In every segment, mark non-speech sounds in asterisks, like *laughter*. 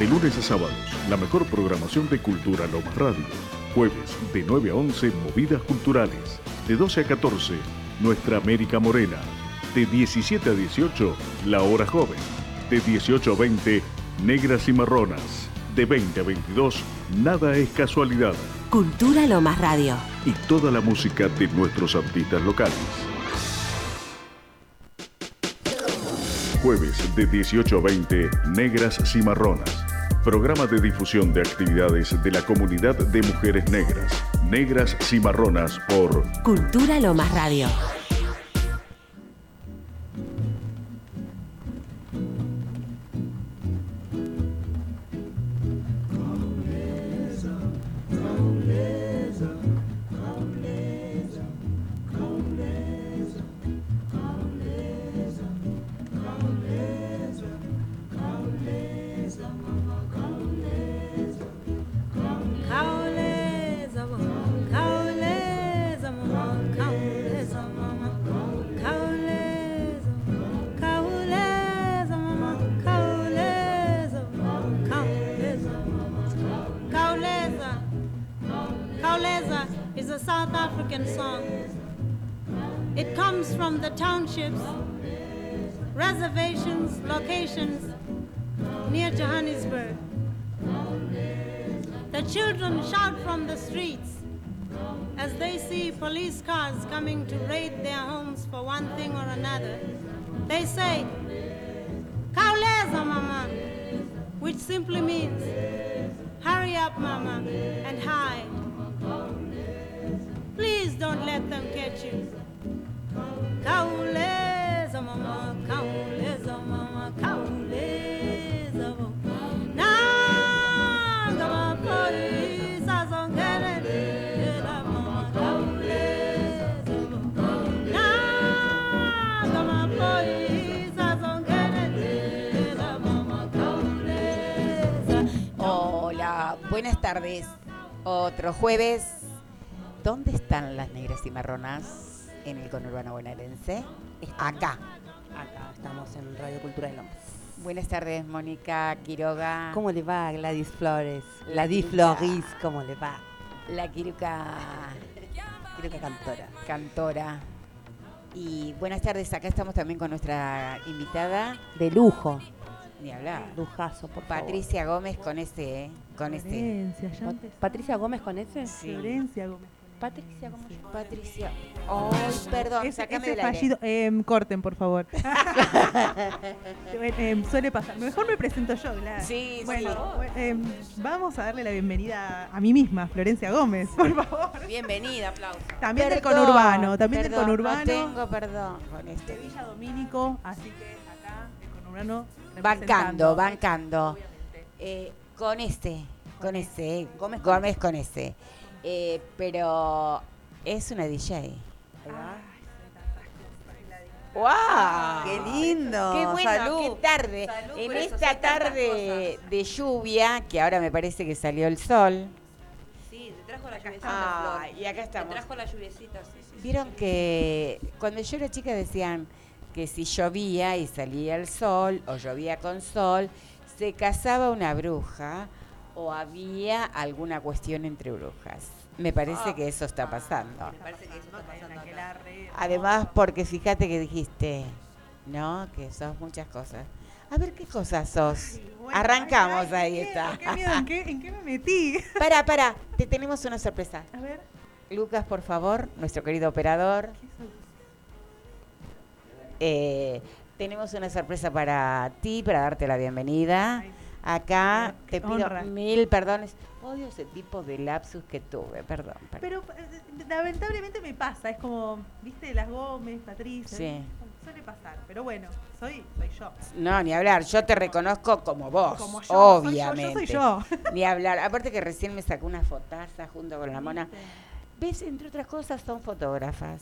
De lunes a sábados, la mejor programación de Cultura Lomas Radio. Jueves, de 9 a 11, Movidas Culturales. De 12 a 14, Nuestra América Morena. De 17 a 18, La Hora Joven. De 18 a 20, Negras y Marronas. De 20 a 22, Nada es Casualidad. Cultura Lomas Radio. Y toda la música de nuestros artistas locales. Jueves de 18 a 20, Negras Cimarronas. Programa de difusión de actividades de la comunidad de mujeres negras. Negras Cimarronas por Cultura Lomas Radio. From the townships, reservations, locations near Johannesburg. The children shout from the streets as they see police cars coming to raid their homes for one thing or another. They say, Kauleza, mama, which simply means, hurry up, mama, and hide. Please don't let them catch you. Hola, buenas tardes. Otro jueves. ¿Dónde están las negras y marronas en el conurbano bonaerense? Acá. Acá estamos en Radio Cultura de Lomas. Buenas tardes, Mónica Quiroga. ¿Cómo le va Gladys Flores? La Gladys Quiruca. Floris, ¿cómo le va? La Quiruca que cantora. cantora. Y buenas tardes, acá estamos también con nuestra invitada, De lujo. ni hablar, Lujazo, por favor. Patricia Gómez con este, ¿eh? con. Florencia. Patricia Gómez con ese. Sí. Florencia Gómez. Patricia Gómez. Patricia. Ay, perdón, Ese, sacame ese del aire. fallido, em, corten, por favor. *laughs* Em, suele pasar. Mejor me presento yo, claro. Sí, bueno, sí. bueno, em, vamos a darle la bienvenida a mí misma, Florencia Gómez, por favor. Bienvenida, aplauso. También del Perdón, conurbano, también perdón, del conurbano. No tengo perdón con de este. Villa Domínico, así que acá el conurbano. Bancando, bancando. Eh, con este, con este, Gómez Gómez, con con este. Eh, pero es una DJ. Gladys. ¡Wow! ¡Qué lindo! ¡Qué bueno! Salud. ¡Qué tarde! Salud en eso, esta tarde de lluvia, que ahora me parece que salió el sol. Sí, te trajo la Ah, y acá Te estamos. trajo la lluviecita, sí, sí. Vieron que cuando yo era chica decían que si llovía y salía el sol, o llovía con sol, se casaba una bruja o había alguna cuestión entre brujas. Me parece que eso está pasando. Me parece que eso está pasando acá. Aquelarre, Además, porque fíjate que dijiste, ¿no? Que sos muchas cosas. A ver qué cosas sos. Ay, bueno, Arrancamos, ay, ahí qué está. miedo, Qué miedo, ¿en qué, en qué me metí? *laughs* Para, para, te tenemos una sorpresa. A ver, Lucas, por favor, nuestro querido operador. Eh, tenemos una sorpresa para ti, para darte la bienvenida. Acá te pido honra. mil perdones. Odio ese tipo de lapsus que tuve, perdón. perdón. Pero eh, lamentablemente me pasa, es como, viste, las Gómez, Patricia, Sí. suele pasar, pero bueno, soy, soy yo. No, ni hablar, yo te reconozco como vos, Como yo, soy yo, obviamente. yo soy *laughs* yo. Ni hablar, aparte que recién me sacó una fotaza junto con la mona. ¿Ves? Entre otras cosas son fotógrafas.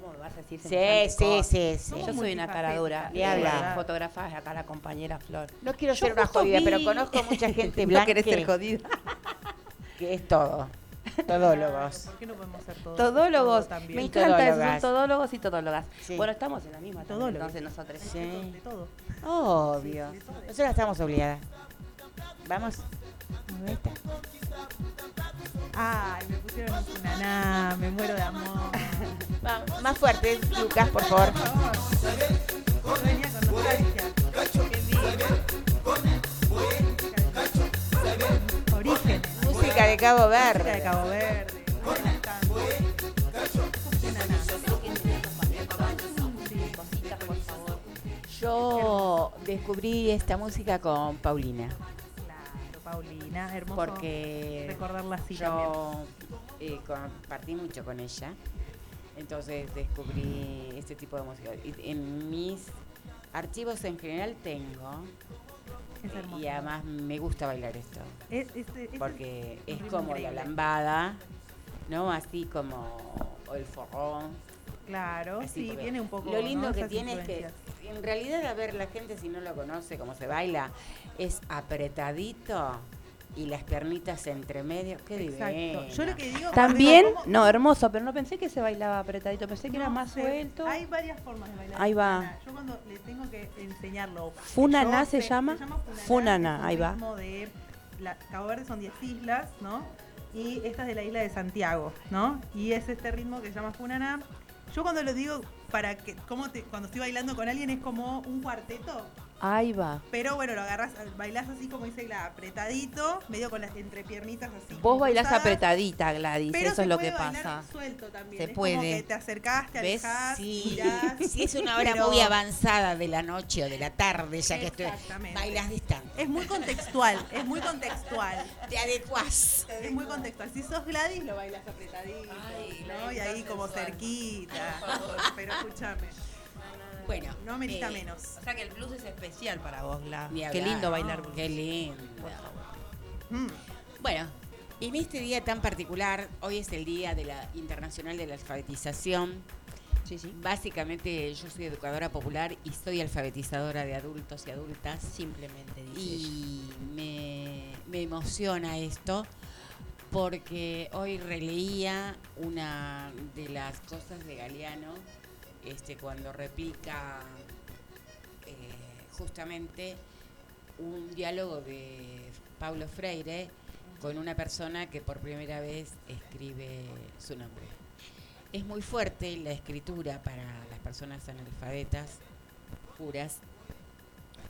¿Cómo me vas a decir Sí, sí, sí, sí. Yo soy una cara dura. Ni hablar. Fotógrafa acá la compañera Flor. No quiero Yo ser una jodida, pero conozco mucha *laughs* gente no querés ser jodida. *laughs* que es todo. Todólogos. ¿Por qué no podemos ser todos? Todólogos. también? Me encanta eso, son todólogos y todólogas. Sí. Bueno, estamos en la misma también, Todólogos. entonces nosotros. Sí. De todo. Obvio. Nosotras estamos obligadas. Vamos. Ahí está. Ay, me pusieron un naná, me muero de amor. *laughs* Más fuerte, Lucas, por favor. Origen. Música de Cabo Música de Verde. Cabo Verde. Yo descubrí esta música con Paulina. Claro, Paulina, hermoso. Porque recordarla así yo eh, compartí mucho con ella. Entonces descubrí este tipo de música. Y en mis archivos en general tengo. Es hermoso. Y además me gusta bailar esto. Es, es- es- Porque es como la lambada, ¿no? Así como o el forrón. Claro, Así, sí, tiene un poco. Lo lindo ¿no? que esas tiene es que, en realidad, a ver, la gente si no lo conoce, cómo se baila, es apretadito y las piernitas entre medio. Qué divino. Yo lo que digo. También, ¿cómo- no, hermoso, pero no pensé que se bailaba apretadito, pensé que era más sé, suelto. Hay varias formas de bailar. Ahí va. funaná. Yo cuando le tengo que enseñarlo. Funaná se llama. funaná, Funaná, es un ahí va. de la- Cabo Verde son 10 islas, ¿no? Y esta es de la isla de Santiago, ¿no? Y es este ritmo que se llama Funaná. Yo cuando lo digo para que, como te, cuando estoy bailando con alguien es como un cuarteto, Ahí va. pero bueno, lo agarras, bailás así como dice la apretadito, medio con las entrepiernitas así. Vos bailás cruzadas. apretadita, Gladys, Pero eso es lo que pasa. suelto también. Se es puede. Como que te acercás, te ¿Ves? alejás, Sí, mirás. *laughs* si es una hora pero muy avanzada de la noche o de la tarde, ya que estoy, bailas distante. Es muy contextual, es muy contextual. *laughs* Te adecuás. Es muy contextual. Si sos Gladys, lo bailas apretadito, ¿no? Y ahí como cerquita. Pero escúchame, Bueno, no amerita eh, menos. O sea que el blues es especial para vos, ni Qué hablar. lindo bailar blues. Qué lindo. Mm. Bueno, en este día tan particular, hoy es el Día de la Internacional de la Alfabetización. Sí, sí. Básicamente yo soy educadora popular y soy alfabetizadora de adultos y adultas. Simplemente dice. Y me, me emociona esto porque hoy releía una de las cosas de Galeano este, cuando replica eh, justamente un diálogo de Paulo Freire con una persona que por primera vez escribe su nombre. Es muy fuerte la escritura para las personas analfabetas puras,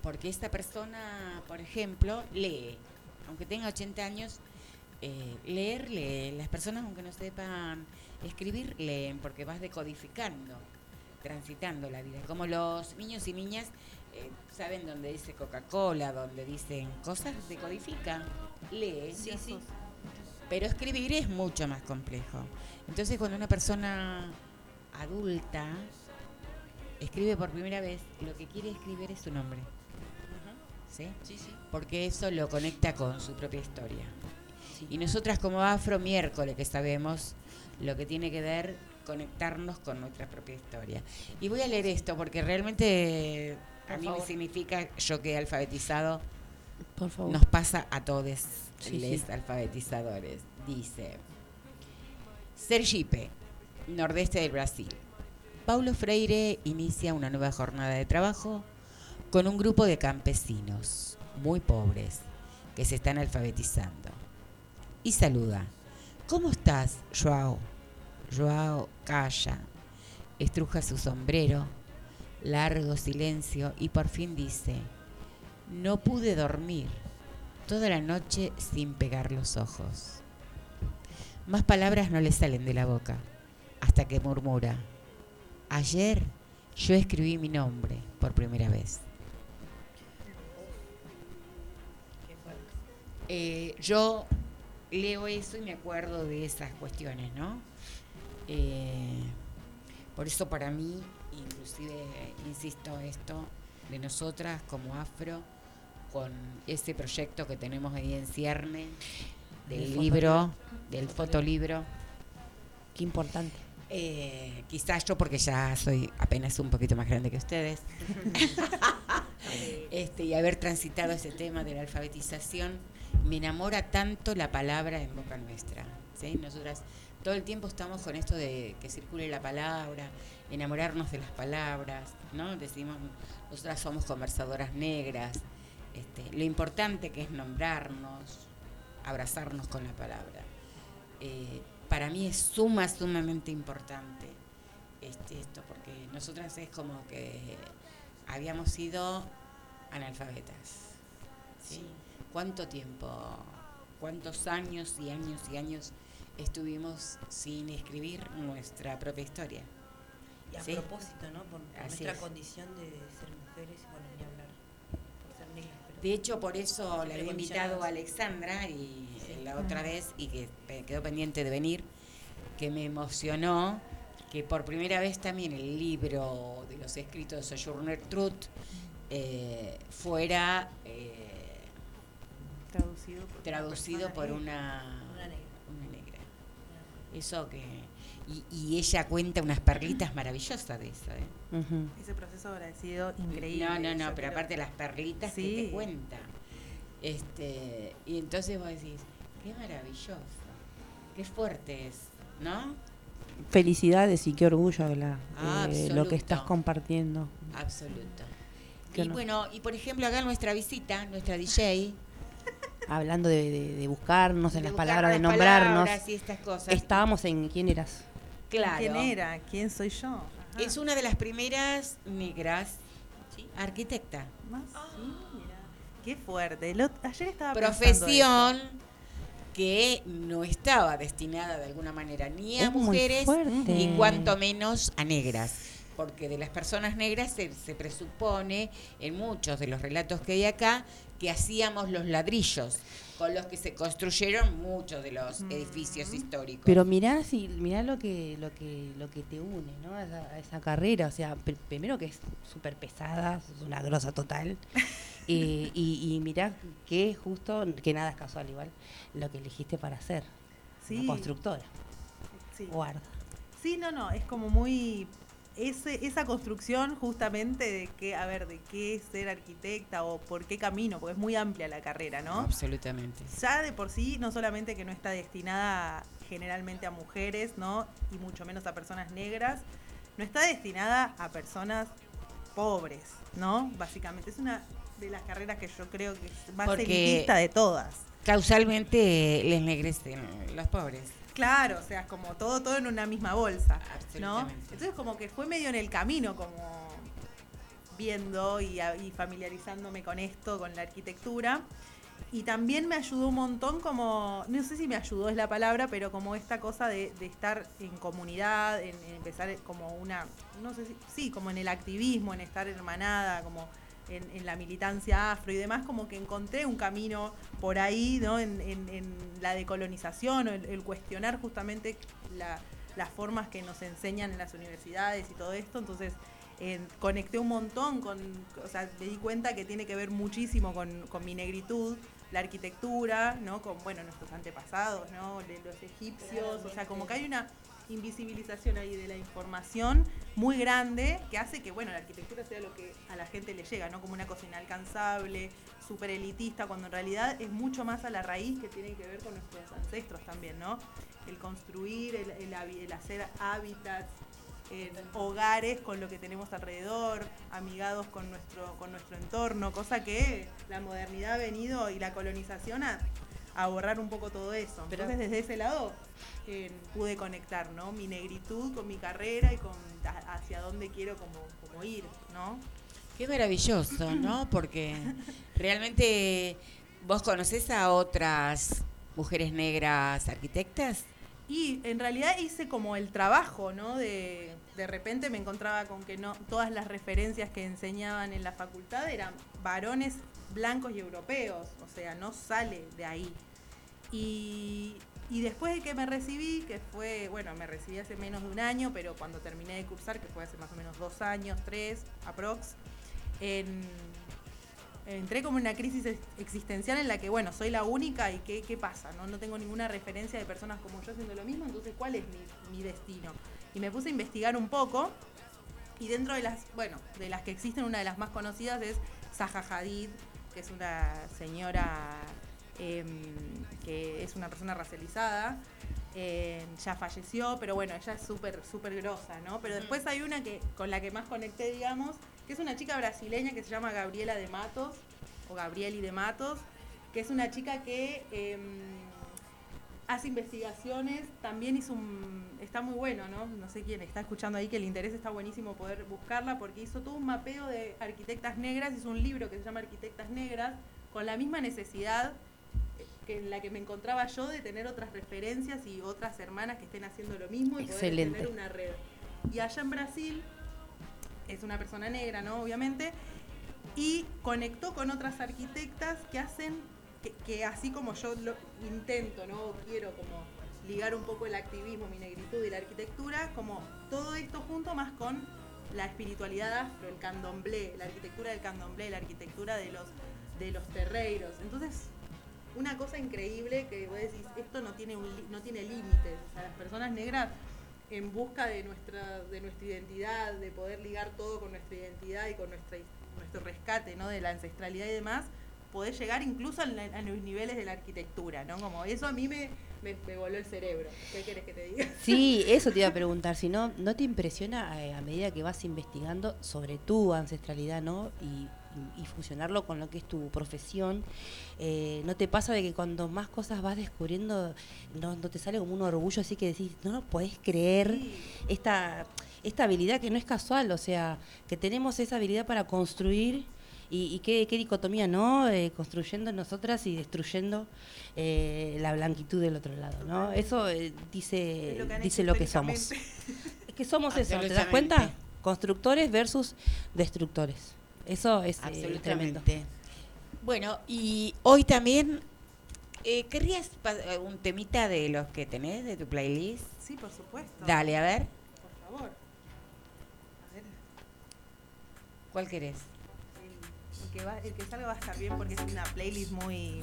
porque esta persona, por ejemplo, lee, aunque tenga 80 años, eh, leer, lee. Las personas, aunque no sepan escribir, leen, porque vas decodificando, transitando la vida. Como los niños y niñas eh, saben dónde dice Coca-Cola, donde dicen cosas, decodifican, lee. Sí, sí. Pero escribir es mucho más complejo. Entonces, cuando una persona adulta escribe por primera vez, lo que quiere escribir es su nombre. ¿Sí? Sí, sí. Porque eso lo conecta con su propia historia. Sí. Y nosotras como Afro Miércoles, que sabemos lo que tiene que ver conectarnos con nuestra propia historia. Y voy a leer esto porque realmente a mí me significa, yo que he alfabetizado, Por favor. nos pasa a todos Sí, los sí. alfabetizadores. Dice, Sergipe, nordeste del Brasil. Paulo Freire inicia una nueva jornada de trabajo con un grupo de campesinos muy pobres que se están alfabetizando. Y saluda. ¿Cómo estás, Joao? Joao calla, estruja su sombrero, largo silencio y por fin dice, no pude dormir toda la noche sin pegar los ojos. Más palabras no le salen de la boca, hasta que murmura, ayer yo escribí mi nombre por primera vez. Eh, yo leo eso y me acuerdo de esas cuestiones, ¿no? Eh, por eso para mí, inclusive, insisto esto, de nosotras como afro, con ese proyecto que tenemos ahí en cierne, del libro, del fotolibro, Qué importante. eh, quizás yo porque ya soy apenas un poquito más grande que ustedes, *laughs* este, y haber transitado ese tema de la alfabetización, me enamora tanto la palabra en boca nuestra. ¿sí? Nosotras todo el tiempo estamos con esto de que circule la palabra, enamorarnos de las palabras, ¿no? Decimos, nosotras somos conversadoras negras, este, lo importante que es nombrarnos, abrazarnos con la palabra. Eh, para mí es suma, sumamente importante este, esto, porque nosotras es como que habíamos sido analfabetas. ¿sí? ¿Cuánto tiempo, cuántos años y años y años estuvimos sin escribir nuestra propia historia? Y a Sí. propósito, ¿no? Por, nuestra es. condición de ser mujeres y bueno, ni hablar. Por ser negras. pero- De hecho, por eso le había invitado a. Alexandra y Sí. la otra vez, y que quedó pendiente de venir, que me emocionó que por primera vez también el libro de los escritos de Sojourner Truth eh, fuera eh, Traducido por, una traducido por. Eso que... Y, y ella cuenta unas perlitas maravillosas de eso. ¿eh? Ese proceso habrá sido increíble. No, no, no, pero creo- aparte las perlitas que Sí. te cuenta. Este, y entonces vos decís, qué maravilloso, qué fuerte es, ¿no? Felicidades y qué orgullo la, Ah, eh, lo que estás compartiendo. Absoluto. Y bueno, y por ejemplo acá nuestra visita, nuestra DJ, Hablando de, de- de buscarnos en de las buscar palabras, de las nombrarnos. palabras y estas cosas. Estábamos en quién eras. claro. ¿Quién era? ¿Quién soy yo? Ajá. Es una de las primeras negras arquitecta. Más, sí, mira. Qué fuerte. Lo- ayer estaba Profesión que no estaba destinada de alguna manera ni a Es mujeres y cuanto menos a negras. Porque de las personas negras se, se presupone en muchos de los relatos que hay acá que hacíamos los ladrillos con los que se construyeron muchos de los edificios históricos. Pero mirá si, mirá lo que, lo que, lo que te une, ¿no? A esa, a esa carrera. O sea, pr- primero que es súper pesada, es una grosa total. *laughs* Eh, y, y mirá que justo, que nada es casual igual, lo que elegiste para hacer. Sí. Una constructora. Sí. Guarda. Sí, no, no, es como muy ese, esa construcción justamente de que, a ver, de qué es ser arquitecta o por qué camino, porque es muy amplia la carrera, ¿no? Absolutamente. Ya de por sí, no solamente que no está destinada generalmente a mujeres, ¿no? Y mucho menos a personas negras, no está destinada a personas pobres, ¿no? Básicamente, es una de las carreras que yo creo que es más elitista de todas. Causalmente les negrecen los pobres. Claro, o sea, es como todo, todo en una misma bolsa, ¿no? Entonces como que fue medio en el camino, como viendo y, familiarizándome con esto, con la arquitectura. Y también me ayudó un montón como, no sé si me ayudó es la palabra, pero como esta cosa de, de estar en comunidad, en, en empezar como una, no sé si, sí, como en el activismo, en estar hermanada, como en, en la militancia afro y demás, como que encontré un camino por ahí, ¿no? En, la decolonización, el, el cuestionar justamente la- las formas que nos enseñan en las universidades y todo esto. Entonces, conecté un montón con, o sea, me di cuenta que tiene que ver muchísimo con, con mi negritud, la arquitectura, ¿no? Con, bueno, nuestros antepasados, ¿no? Los egipcios, o sea, como que hay una invisibilización ahí de la información muy grande que hace que, bueno, la arquitectura sea lo que a la gente le llega, ¿no? Como una cosa inalcanzable, súper elitista, cuando en realidad es mucho más a la raíz que tiene que ver con nuestros ancestros también, ¿no? El construir, el, el el hacer hábitats, en hogares con lo que tenemos alrededor, amigados con nuestro, con nuestro entorno, cosa que la modernidad ha venido y la colonización a, a borrar un poco todo eso. Pero- Entonces desde ese lado eh, pude conectar, ¿no? Mi negritud con mi carrera y con hacia dónde quiero como, como ir, ¿no? Qué maravilloso, ¿no? Porque realmente vos conocés a otras mujeres negras arquitectas. Y en realidad hice como el trabajo, ¿no? De, de repente me encontraba con que no todas las referencias que enseñaban en la facultad eran varones blancos y europeos, o sea, no sale de ahí. Y, después de que me recibí, que fue, bueno, me recibí hace menos de un año, pero cuando terminé de cursar, que fue hace más o menos dos años, tres, aprox, en, entré como en una crisis ex- existencial en la que, bueno, soy la única y qué, pasa, ¿no? Tengo ninguna referencia de personas como yo haciendo lo mismo, entonces, ¿cuál es mi, mi destino? Y me puse a investigar un poco y dentro de las, bueno, de las que existen, una de las más conocidas es Zaha Hadid, que es una señora em, que es una persona racializada. em, ya falleció, pero bueno, ella es súper, súper grosa, ¿no? Pero después hay una que con la que más conecté, digamos, que es una chica brasileña que se llama Gabriela de Matos, o Gabrieli de Matos, que es una chica que em, hace investigaciones, también hizo un, está muy bueno, ¿no? No sé quién está escuchando ahí que el interés está buenísimo poder buscarla porque hizo todo un mapeo de arquitectas negras, hizo un libro que se llama Arquitectas Negras, con la misma necesidad que en la que me encontraba yo de tener otras referencias y otras hermanas que estén haciendo lo mismo y Excelente. poder tener una red. Y allá en Brasil es una persona negra, ¿no? Obviamente, y conectó con otras arquitectas que hacen, que, que así como yo lo intento, ¿no? Quiero como ligar un poco el activismo, mi negritud y la arquitectura, como todo esto junto más con la espiritualidad afro, el candomblé, la arquitectura del candomblé, la arquitectura de los, de los terreiros. Entonces, una cosa increíble que vos decís, esto no tiene, no tiene límites. O sea, las personas negras en busca de nuestra, de nuestra identidad, de poder ligar todo con nuestra identidad y con nuestra, nuestro rescate ¿no? de la ancestralidad y demás, poder llegar incluso a, los niveles de la arquitectura, ¿no? Como eso a mí me, me, voló el cerebro. ¿Qué querés que te diga? *laughs* Sí, eso te iba a preguntar, si no, ¿no te impresiona eh, a medida que vas investigando sobre tu ancestralidad, ¿no? Y- y fusionarlo con lo que es tu profesión, eh, ¿no te pasa de que cuando más cosas vas descubriendo, no, no te sale como un orgullo así que decís, no lo podés creer, esta, esta habilidad que no es casual, o sea, que tenemos esa habilidad para construir y, y qué, qué dicotomía, ¿no? Eh, construyendo nosotras y destruyendo eh, la blanquitud del otro lado, ¿no? Eso eh, dice, Es lo que han dice lo que somos. Es que somos *laughs* eso, ¿te das cuenta? Constructores versus destructores. Eso es eh, tremendo. Absolutamente. Bueno, y hoy también, eh, ¿querrías un temita de los que tenés de tu playlist? Sí, por supuesto. Dale, a ver, Por favor. A ver, ¿cuál querés? el, el que va, el que salga va a estar bien porque es una playlist muy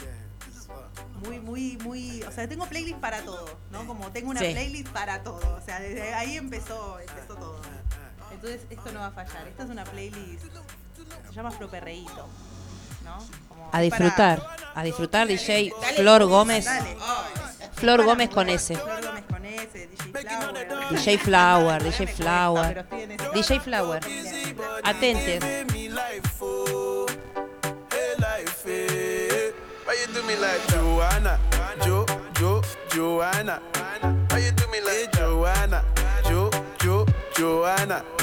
muy, muy, muy, o sea, tengo playlist para todo, ¿no? Como tengo una Sí. playlist para todo, o sea, desde ahí empezó, empezó todo. Entonces, esto no va a fallar. Esta es una playlist, se llama Afroperreíto, ¿no? Como A disfrutar, a disfrutar DJ Flor Gómez. Dale. Flor Para Gómez con. S. Flor Gómez con S, DJ Flower. DJ Flower, DJ Flower. DJ Flower. Atentes. me like Joanna, Jo, Jo, Joanna?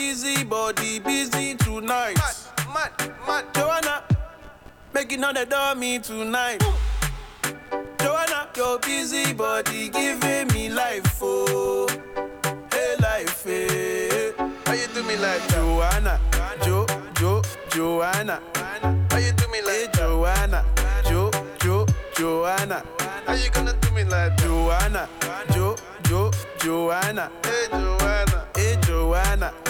Busy body busy tonight. Mad, mad, mad. Joanna, making all the dummy tonight. Joanna, your busy body giving me life, oh, hey life, eh. How you do me like Joanna, Jo, Jo, Joanna? How you do me like hey, Joanna, Jo, Jo, Joanna? How you gonna do me like Joanna, Jo, Jo, Joanna? Hey Joanna, hey Joanna, Jo, Jo,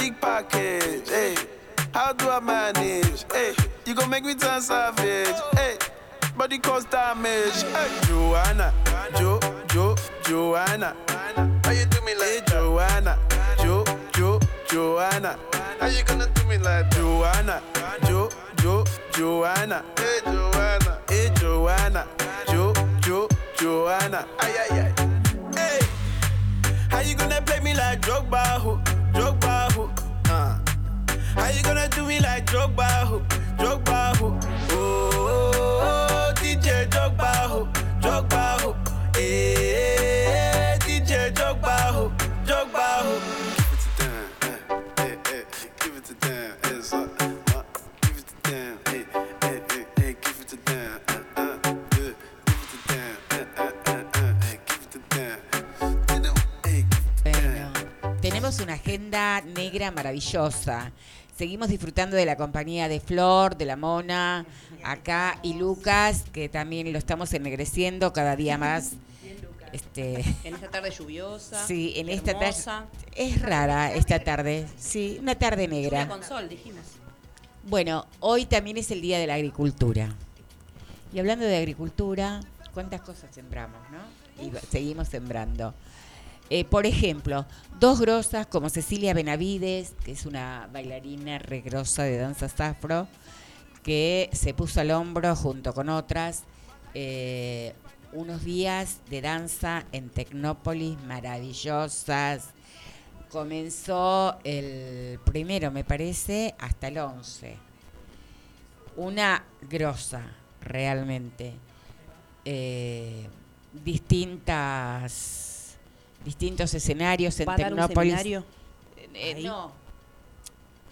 Big package, hey. How do I manage? Hey, you gon' make me turn savage. Hey, body cause damage. Hey, Joanna, Jo, Jo, Joanna. How you do me like hey, Joanna, Jo, Jo, Joanna? How you gonna do me like Joanna, Jo, Jo, Joanna? Hey, Joanna, hey, Joanna, Jo, Jo, Joanna? Ay, ay, ay. Hey, how you gonna play me like Drogba, ho, Drogba, ho? Uh. How you gonna do me like Drogba, ho, Drogba, ho? Oh, DJ Drogba, ho, Drogba, ho. Eh, agenda negra maravillosa. Seguimos disfrutando de la compañía de Flor, de la Mona, acá y Lucas, que también lo estamos ennegreciendo cada día más. Este, En esta tarde lluviosa. sí, en esta tarde es rara esta tarde, sí, una tarde negra. con sol, dijimos. Bueno, hoy también es el Día de la Agricultura. Y hablando de agricultura, ¿cuántas cosas sembramos, no? Y seguimos sembrando. Eh, por ejemplo, dos grosas como Cecilia Benavides, que es una bailarina regrosa de danzas afro, que se puso al hombro junto con otras eh, unos días de danza en Tecnópolis maravillosas. Comenzó el primero, me parece, hasta el 11. Una grosa, realmente. Eh, distintas distintos escenarios en ¿Va a dar un Tecnópolis. seminario? Eh, ahí? no.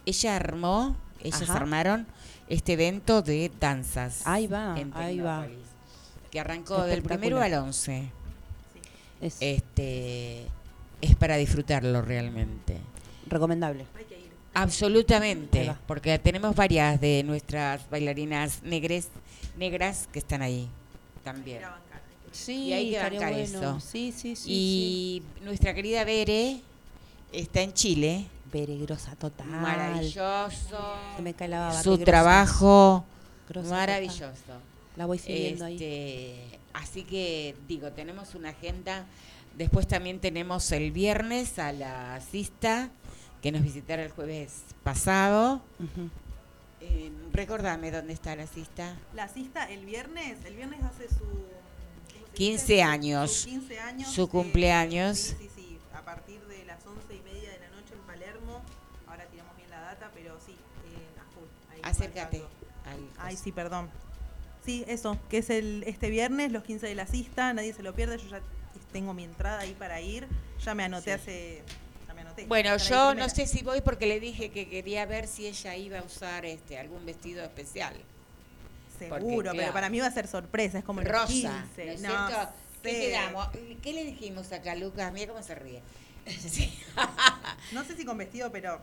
Ella armó, ellas Ajá. armaron este evento de danzas. Ahí va, en ahí va. Tecnópolis, Que arrancó del primero al 11. Es Este es para disfrutarlo realmente. recomendable. Ahí Absolutamente, va. porque tenemos varias de nuestras bailarinas negres, negras que están ahí también. Sí, Y hay que bancar bueno. eso. Sí, sí, sí. y nuestra querida Bere está en Chile, sí. Peregrosa total. maravilloso. Se me cae la baba. Su grosa. trabajo Grosa maravilloso. La voy siguiendo ahí. Este, así que digo, tenemos una agenda. Después también tenemos el viernes a la cista que nos visitaron el jueves pasado. Eh, recordame dónde está la cista. La cista el viernes, el viernes hace su... ¿cómo se 15 dice? años. Su 15 años. Su cumpleaños. Sí, sí, sí. A partir de las 11 y media de la noche en Palermo. Ahora tiramos bien la data, pero sí, eh, a full. ahí Acércate. al Ay, sí, perdón. Sí, eso, que es el este viernes, los 15 de la cista, nadie se lo pierde, yo ya tengo mi entrada ahí para ir, ya me anoté hace... Ya me anoté. Bueno, yo no sé si voy porque le dije que quería ver si ella iba a usar este algún vestido especial. Seguro, pero para mí va a ser sorpresa, es como los Rosa, 15. ¿no es no cierto? ¿Qué sé. quedamos? ¿Qué le dijimos acá, Lucas? Mira cómo se ríe. *laughs* Sí. No sé si con vestido, pero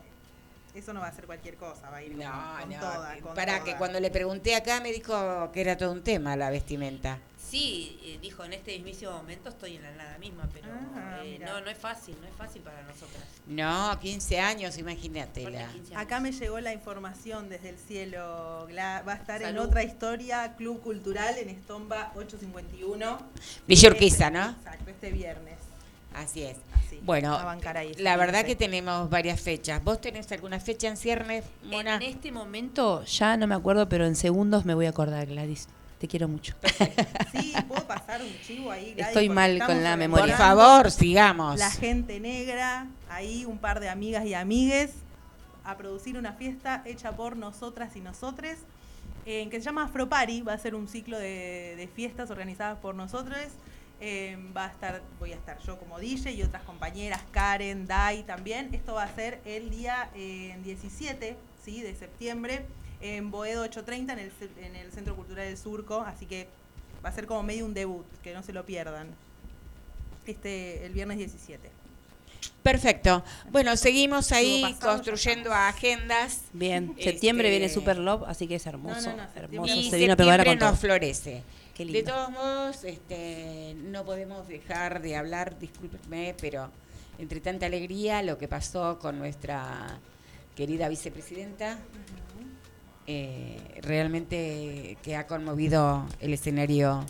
eso no va a ser cualquier cosa, va a ir con, No, con no. toda. con para toda. que cuando le pregunté acá me dijo que era todo un tema la vestimenta. Sí, eh, dijo, en este mismo momento estoy en la nada misma, pero Ah, eh, no, no es fácil, no es fácil para nosotras. No, 15 años, imagínate. Aparte, la- 15 años. Acá me llegó la información desde el cielo. Gla- Va a estar en otra historia, Club Cultural en Estomba 851. Villa Urquiza, ¿no? Exacto, este viernes. Así es. Así, Bueno, a bancar ahí, la verdad que tenemos varias fechas. ¿Vos tenés alguna fecha en ciernes, Mona? En este momento, ya no me acuerdo, pero en segundos me voy a acordar, Gladys. Te quiero mucho. Sí, puedo pasar un chivo ahí. Gladys, Estoy mal con la Por memoria. rememorando favor, sigamos. La gente negra, ahí un par de amigas y amigues a producir una fiesta hecha por nosotras y nosotres, eh, que se llama Afropari, va a ser un ciclo de, de fiestas organizadas por nosotros. Eh, va a estar, voy a estar yo como DJ y otras compañeras, Karen, Dai también. Esto va a ser el día eh, 17 ¿sí? de septiembre en Boedo 830 en el, en el Centro Cultural del Surco, así que va a ser como medio un debut, que no se lo pierdan. Este, el viernes 17. Perfecto. Bueno, seguimos ahí pasado, construyendo agendas. Bien, Este- septiembre viene Super Love, así que es hermoso. No, no, no, septiembre. hermoso. Y Se vino a pegar todo. nos florece. Qué De todos modos, este, no podemos dejar de hablar, discúlpenme, pero entre tanta alegría, lo que pasó con nuestra querida vicepresidenta, eh, realmente que ha conmovido el escenario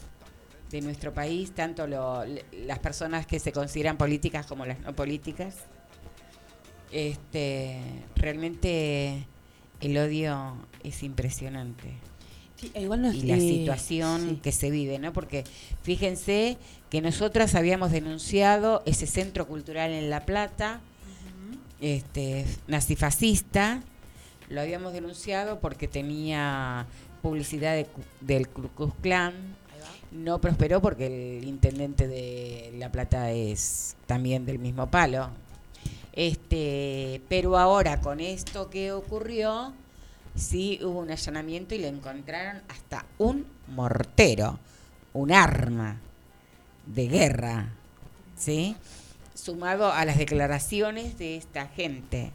de nuestro país, tanto lo- las personas que se consideran políticas como las no políticas. Este, realmente el odio es impresionante Sí, e igual no es- y la eh, situación sí. que se vive, ¿no? Porque fíjense que nosotras habíamos denunciado ese centro cultural en La Plata, este nazifascista, lo habíamos denunciado porque tenía publicidad de del Ku Klux Klan. No prosperó porque el intendente de La Plata es también del mismo palo. Este, pero ahora con esto que ocurrió, sí hubo un allanamiento y le encontraron hasta un mortero, un arma de guerra, ¿sí? sumado a las declaraciones de esta gente.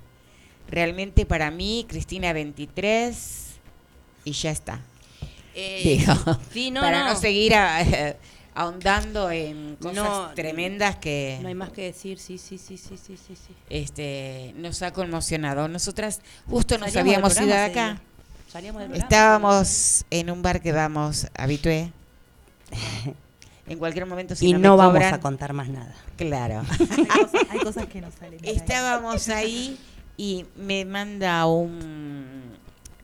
Realmente para mí, Cristina 23 y ya está. Eh, Digo, sí, no, para no, no. seguir a- ahondando en cosas No, tremendas que No hay más que decir, sí, sí, sí, sí, sí, sí. sí. este, nos ha conmocionado. Nosotras justo nos Salíamos habíamos ido de acá. Salíamos del programa. Estábamos en un bar que vamos habitué. *laughs* En cualquier momento si Y no, no me vamos cobran, a contar más nada. Claro. Hay cosas, *laughs* hay cosas que no salen. Estábamos ahí y me manda un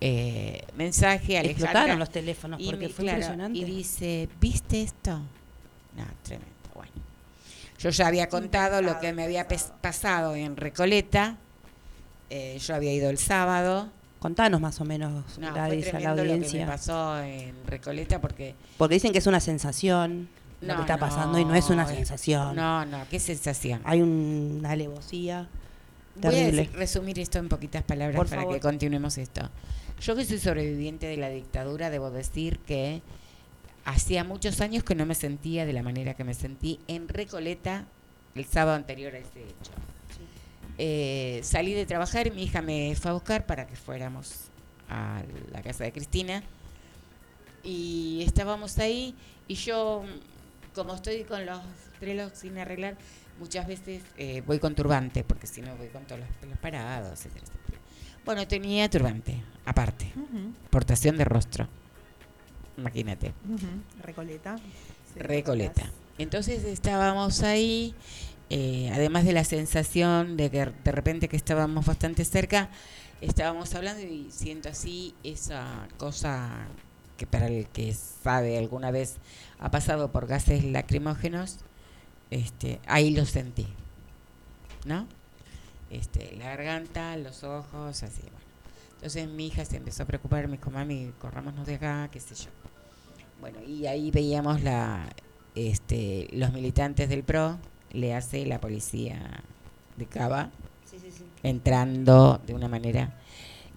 eh, mensaje a Explotaron los teléfonos y, porque me- fue claro, impresionante. y dice, ¿viste esto? No, tremendo. Bueno, yo ya había contado lo que me había pasado en Recoleta. Eh, yo había ido el sábado. Contanos más o menos, No, fue Gladys, a la tremendo lo que me audiencia. pasó en Recoleta porque Porque dicen que es una sensación lo No, que está no, pasando y no es una sensación. no, no, qué sensación. Hay un- una alevosía Voy a terrible. resumir esto en poquitas palabras Por para favor. que continuemos esto. Yo que soy sobreviviente de la dictadura, debo decir que hacía muchos años que no me sentía de la manera que me sentí en Recoleta el sábado anterior a ese hecho. Eh, salí de trabajar y mi hija me fue a buscar para que fuéramos a la casa de Cristina y estábamos ahí y yo, como estoy con los trelos sin arreglar, muchas veces eh, voy con turbante, porque si no voy con todos los pelos parados, etcétera, etcétera. Bueno, tenía turbante, aparte, portación de rostro. Imagínate. Recoleta. Sí, Recoleta. Entonces estábamos ahí, eh, además de la sensación de que de repente que estábamos bastante cerca, estábamos hablando y siento así esa cosa que para el que sabe alguna vez ha pasado por gases lacrimógenos, este, ahí lo sentí, ¿no? Este, la garganta, los ojos, así, bueno. Entonces mi hija se empezó a preocupar, me dijo, mami, corrámonos de acá, qué sé yo. Bueno, y ahí veíamos la, este, los militantes del PRO, le hace la policía de Cava, entrando de una manera.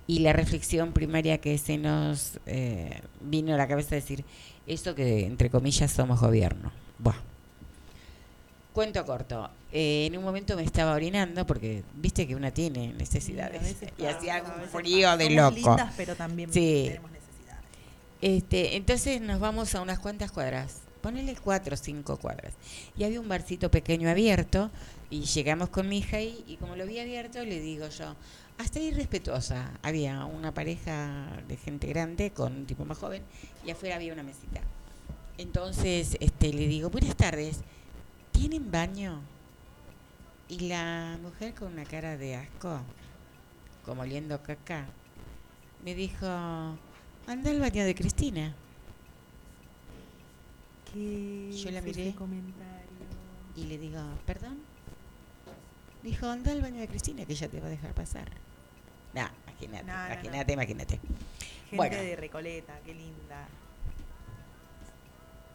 Y la reflexión primaria que se nos eh, vino a la cabeza es decir, eso que entre comillas somos gobierno. Buah. Cuento corto. Eh, en un momento me estaba orinando porque viste que una tiene necesidades y hacía un frío pasa. de loco. lindas, pero también Sí. Este, entonces nos vamos a unas cuantas cuadras, ponele cuatro o cinco cuadras. Y había un barcito pequeño abierto y llegamos con mi hija ahí y como lo vi abierto le digo yo, hasta irrespetuosa, había una pareja de gente grande con un tipo más joven y afuera había una mesita. Entonces este, le digo, buenas tardes, ¿tienen baño? Y la mujer con una cara de asco, como oliendo caca, me dijo, anda al baño de Cristina. ¿Qué Yo la es ese miré. Y le digo, ¿perdón? Dijo, anda al baño de Cristina que ella te va a dejar pasar. Nah, imagínate, No, no, no. imagínate, imagínate. Gente Bueno. de Recoleta, qué linda.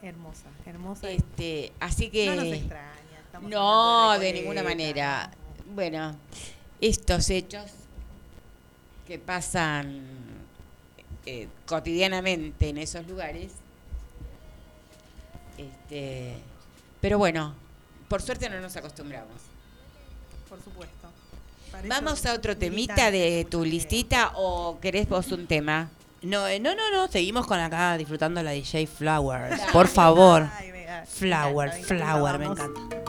Hermosa, hermosa. Este, así que... no nos extraña. estamos No, de ninguna manera. ¿no? Bueno, estos hechos que pasan eh, cotidianamente en esos lugares, este, pero bueno, por suerte no nos acostumbramos. Por supuesto. Para Vamos a otro temita de tu listita o querés vos un tema. No, eh, no, no, no, seguimos con acá disfrutando la DJ Flowers. Por favor. Ay, me- me Flower, encanta, flower, me encanta. encanta.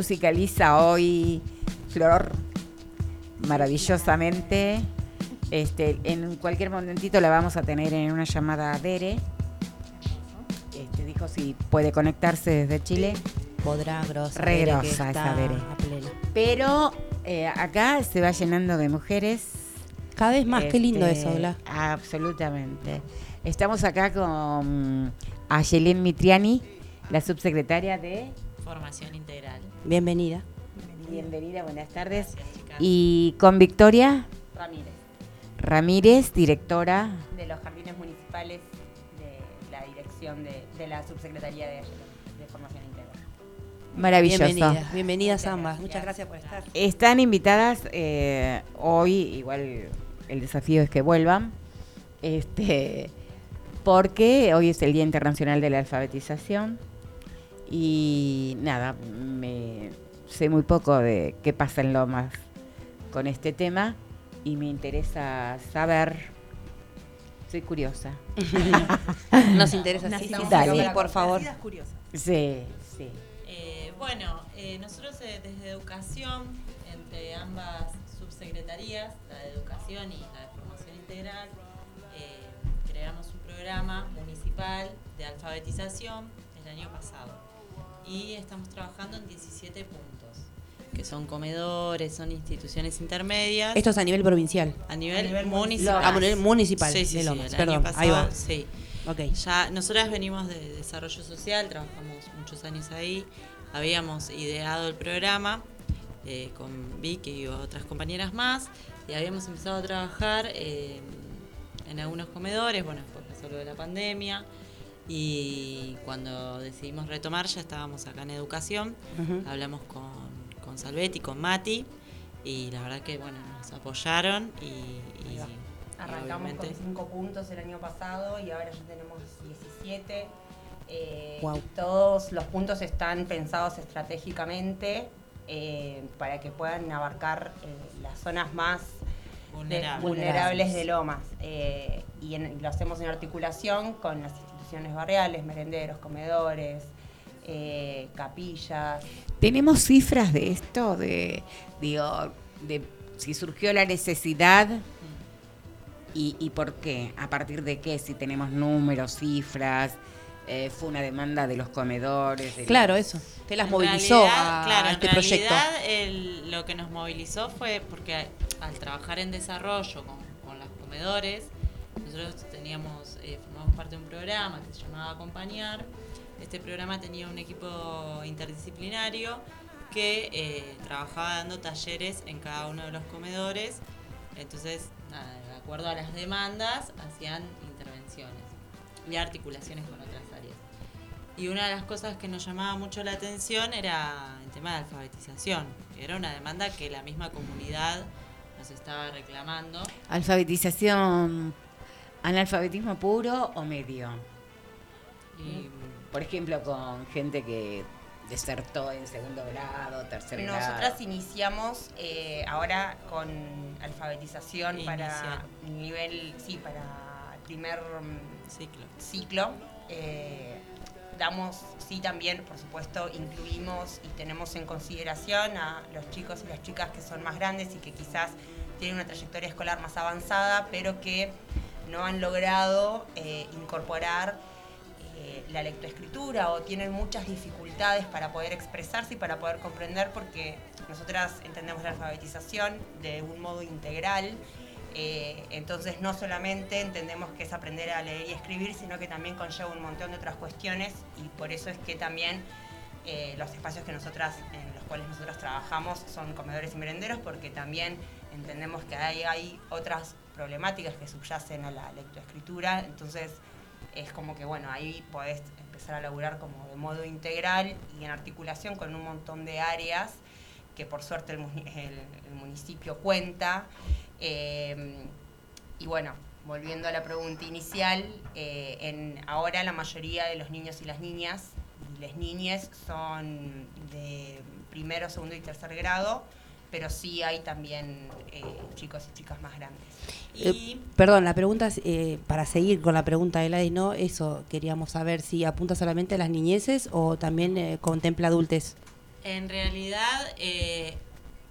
Musicaliza hoy Flor maravillosamente. Este, en cualquier momentito la vamos a tener en una llamada a Dere. Este, dijo si puede conectarse desde Chile. Podrá, grosa. Re grosa está esa a pleno. Pero eh, acá se va llenando de mujeres. Cada vez más, qué lindo Este, eso, Bla. Absolutamente. Estamos acá con Ayelén Mitriani, la subsecretaria de... Bienvenida. Bienvenida, buenas tardes. Gracias. Y con Victoria Ramírez, Ramírez, directora. de los jardines municipales de la dirección de, de la subsecretaría de, de formación integral. Maravilloso. Bienvenida. Bienvenidas Muchas ambas. gracias. Muchas gracias por estar. Están invitadas eh, hoy, igual el desafío es que vuelvan, este, porque hoy es el Día Internacional de la Alfabetización y nada, me sé muy poco de qué pasa en Lomas con este tema y me interesa saber, soy curiosa. *laughs* Nos interesa. Sí, sí, Dale. por favor. Sí, sí. Eh, bueno, eh, nosotros eh, desde Educación, entre ambas subsecretarías, la de Educación y la de Formación Integral, eh, creamos un programa municipal de alfabetización el año pasado. Y estamos trabajando en 17 puntos, que son comedores, son instituciones intermedias. Esto es a nivel provincial. a nivel, nivel municipal. A nivel municipal Sí, sí, de sí, Lomas. el Perdón, año pasado, ahí va. sí. Ok. Ya nosotras venimos de desarrollo social, trabajamos muchos años ahí, habíamos ideado el programa eh, con Vicky y otras compañeras más y habíamos empezado a trabajar eh, en algunos comedores, bueno, después pasó lo de la pandemia y cuando decidimos retomar ya estábamos acá en educación, hablamos con, con Salvetti, con Mati y la verdad que bueno, nos apoyaron y, Arrancamos obviamente- con 5 puntos el año pasado y ahora ya tenemos 17. Eh, todos los puntos están pensados estratégicamente eh, para que puedan abarcar eh, las zonas más de- Vulnerables. de Lomas. Eh, y en- lo hacemos en articulación con las barriales, merenderos, comedores, eh, capillas. ¿Tenemos cifras de esto? De, digo, de si surgió la necesidad y, y por qué, a partir de qué, si tenemos números, cifras, eh, fue una demanda de los comedores. de- Claro, eso. ¿Qué las En movilizó realidad, a, claro, a este en proyecto? realidad, el- lo que nos movilizó fue porque al trabajar en desarrollo con, con los comedores, nosotros teníamos, eh, formamos parte de un programa que se llamaba Acompañar. Este programa tenía un equipo interdisciplinario que eh, trabajaba dando talleres en cada uno de los comedores. Entonces, de acuerdo a las demandas, hacían intervenciones y articulaciones con otras áreas. Y una de las cosas que nos llamaba mucho la atención era el tema de alfabetización, que era una demanda que la misma comunidad nos estaba reclamando. Alfabetización, analfabetismo puro o medio. Y Por ejemplo, con gente que desertó en segundo grado, tercer Nosotras grado. iniciamos eh, ahora con alfabetización para nivel, sí, para el primer mm, ciclo. ciclo. Eh, damos, sí, también, por supuesto, incluimos y tenemos en consideración a los chicos y las chicas que son más grandes y que quizás tienen una trayectoria escolar más avanzada, pero que no han logrado eh, incorporar eh, la lectoescritura o tienen muchas dificultades para poder expresarse y para poder comprender porque nosotras entendemos la alfabetización de un modo integral. eh, entonces no solamente entendemos que es aprender a leer y escribir, sino que también conlleva un montón de otras cuestiones y por eso es que también los espacios que nosotras, en los cuales nosotros trabajamos son comedores y merenderos porque también entendemos que hay, hay otras problemáticas que subyacen a la lectoescritura, entonces es como que bueno, ahí podés empezar a laburar como de modo integral y en articulación con un montón de áreas que por suerte el, muni- el- el municipio cuenta. Eh, y bueno, volviendo a la pregunta inicial, eh, ahora la mayoría de los niños y las niñas y las niñas son de primero, segundo y tercer grado pero sí hay también eh, chicos y chicas más grandes. Eh, perdón, la pregunta es, eh, para seguir con la pregunta de Gladys, ¿no? Eso queríamos saber si apunta solamente a las niñeces o también eh, contempla adultes. En realidad, eh,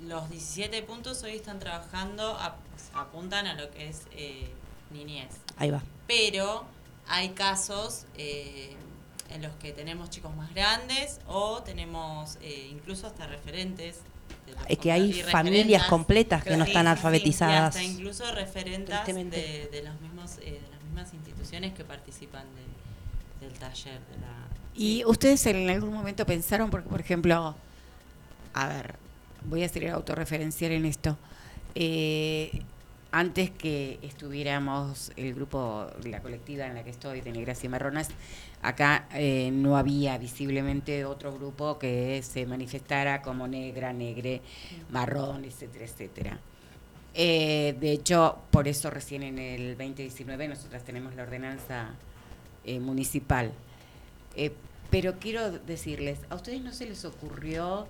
los 17 puntos hoy están trabajando, a- apuntan a lo que es eh, niñez. Ahí va. Pero hay casos eh, en los que tenemos chicos más grandes o tenemos eh, incluso hasta referentes. Es que hay familias completas que no están sí, sí, alfabetizadas. Y hasta incluso referentas Tristemente. de, de los mismos, eh, de las mismas instituciones que participan de- del taller. De la, ¿Y ustedes en algún momento pensaron, porque por ejemplo, a ver, voy a ser autorreferencial en esto, Eh, antes que estuviéramos el grupo, la colectiva en la que estoy, de Negras y Marronas, acá eh, no había visiblemente otro grupo que se manifestara como negra, negre, marrón, etcétera, etcétera. Eh, de hecho, por eso recién en el 2019 nosotras tenemos la ordenanza eh, municipal. Pero quiero decirles, ¿a ustedes no se les ocurrió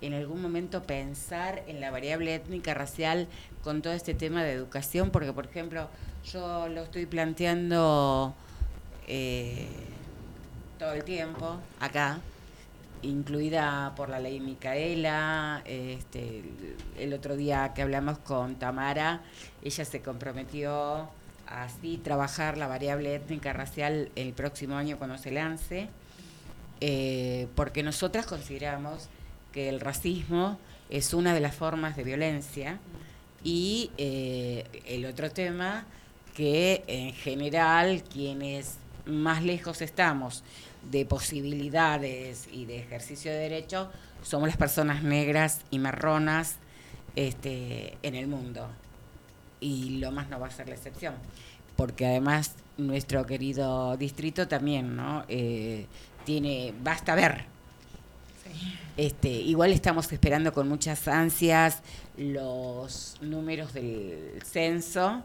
en algún momento pensar en la variable étnica racial con todo este tema de educación? Porque, por ejemplo, yo lo estoy planteando todo el tiempo acá, incluida por la ley Micaela. Este, el- otro día que hablamos con Tamara, ella se comprometió a así trabajar la variable étnica racial el próximo año cuando se lance, eh, porque nosotras consideramos que el racismo es una de las formas de violencia y eh, el otro tema que en general quienes más lejos estamos de posibilidades y de ejercicio de derecho somos las personas negras y marronas este, en el mundo. Y Lomas no va a ser la excepción, porque además nuestro querido distrito también, ¿no? Eh, tiene, basta ver. Este, igual estamos esperando con muchas ansias los números del censo,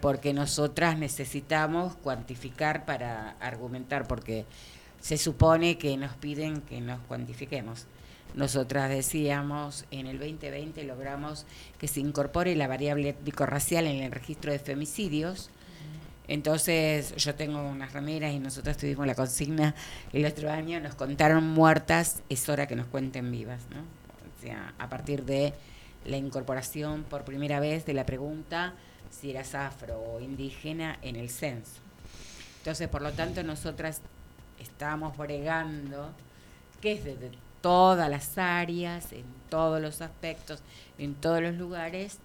porque nosotras necesitamos cuantificar para argumentar, porque se supone que nos piden que nos cuantifiquemos. Nosotras decíamos, en el 2020 logramos que se incorpore la variable étnico-racial en el registro de femicidios. Entonces, yo tengo unas remeras y nosotros tuvimos la consigna el otro año, nos contaron muertas, es hora que nos cuenten vivas, ¿no? O sea, a partir de la incorporación por primera vez de la pregunta si eras afro o indígena en el censo. Entonces, por lo tanto, nosotras estamos bregando que es desde todas las áreas, en todos los aspectos, en todos los lugares,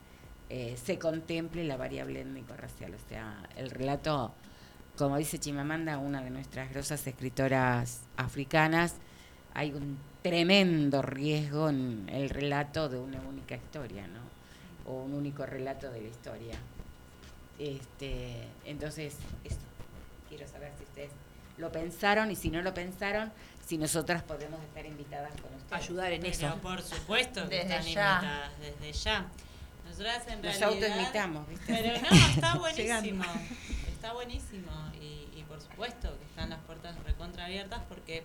eh, se contemple la variable étnico-racial. O sea, el relato, como dice Chimamanda, una de nuestras grosas escritoras africanas, hay un tremendo riesgo en el relato de una única historia, ¿no? O un único relato de la historia. Este, entonces, eso. Quiero saber si lo pensaron y si no lo pensaron, si nosotras podemos estar invitadas con ustedes. Ayudar en Pero eso. por supuesto que Desde están ya. invitadas desde ya. Nosotras en Nos realidad... autoinvitamos, ¿viste? Pero no, está *laughs* buenísimo. está buenísimo. Y, y por supuesto que están las puertas recontra abiertas porque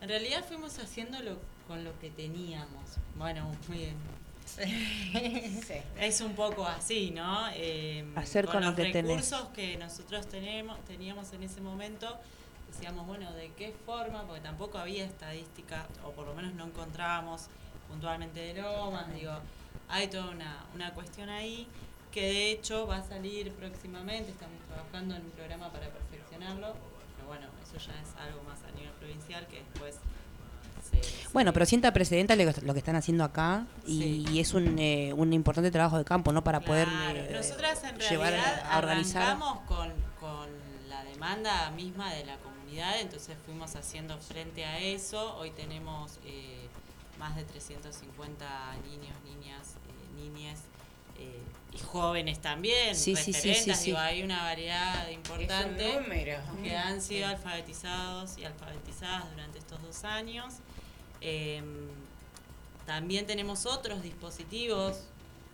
en realidad fuimos haciéndolo con lo que teníamos. Bueno, muy bien. *laughs* Sí. Es un poco así, ¿no? Eh, Hacer con lo los que tenés. recursos que nosotros tenemos, teníamos en ese momento, decíamos, bueno, ¿de qué forma? Porque tampoco había estadística, o por lo menos no encontrábamos puntualmente de Lomas, digo, hay toda una, una cuestión ahí que de hecho va a salir próximamente, estamos trabajando en un programa para perfeccionarlo, pero bueno, eso ya es algo más a nivel provincial que después Bueno, pero sienta precedente lo que, están haciendo acá y, Sí. y es un, eh, un importante trabajo de campo, ¿no? Para poder Claro, eh, nosotras en llevar realidad a, a organizar. con, con la demanda misma de la comunidad, entonces fuimos haciendo frente a eso. Hoy tenemos eh, más de 350 niños, niñas, eh, niñas eh, y jóvenes también, Sí, sí, sí, sí, referentes, sí. digo, hay una variedad importante que han sido alfabetizados y alfabetizadas durante estos dos años. Eh, también tenemos otros dispositivos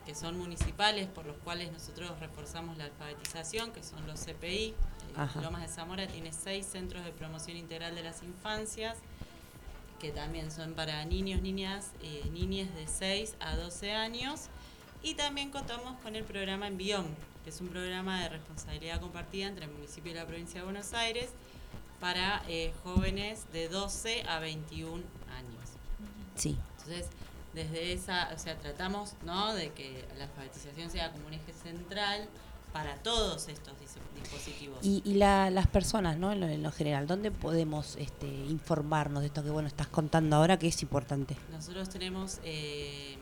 que son municipales por los cuales nosotros reforzamos la alfabetización, que son los CPI. Ajá. Lomas de Zamora tiene seis centros de promoción integral de las infancias que también son para niños, niñas, eh, niñas de 6 a 12 años. Y también contamos con el programa Envión, que es un programa de responsabilidad compartida entre el municipio y la provincia de Buenos Aires para eh, jóvenes de 12 a 21 años. Sí. Entonces, desde esa, o sea, tratamos ¿no? de que la alfabetización sea como un eje central para todos estos dis- dispositivos. Y, y la- las personas, ¿no? En lo, en lo general, ¿dónde podemos este, informarnos de esto que bueno estás contando ahora que es importante? Nosotros tenemos eh,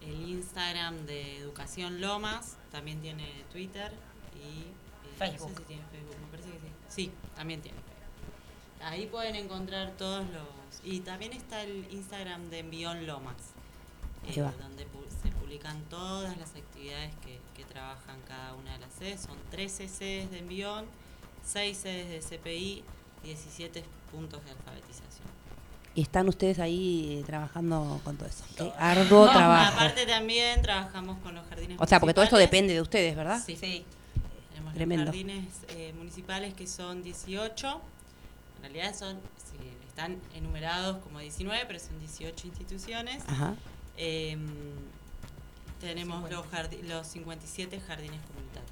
el Instagram de Educación Lomas, también tiene Twitter y eh, no sé Facebook. si tiene Facebook, me parece que sí. Sí, también tiene Facebook. Ahí pueden encontrar todos los... Y también está el Instagram de Envión Lomas, eh, donde pu- se publican todas las actividades que trabajan cada una de las sedes. Son 13 sedes de Envión, 6 sedes de CPI, 17 puntos de alfabetización. Y están ustedes ahí eh, trabajando con todo eso. Qué arduo No, trabajo. Aparte también trabajamos con los jardines O sea, porque todo esto depende de ustedes, ¿verdad? Sí. Sí. Tenemos Tremendo. los jardines eh, municipales que son 18. En realidad son sí, están enumerados como 19, pero son 18 instituciones. Ajá. Eh, tenemos los, jardi- los 57 jardines comunitarios.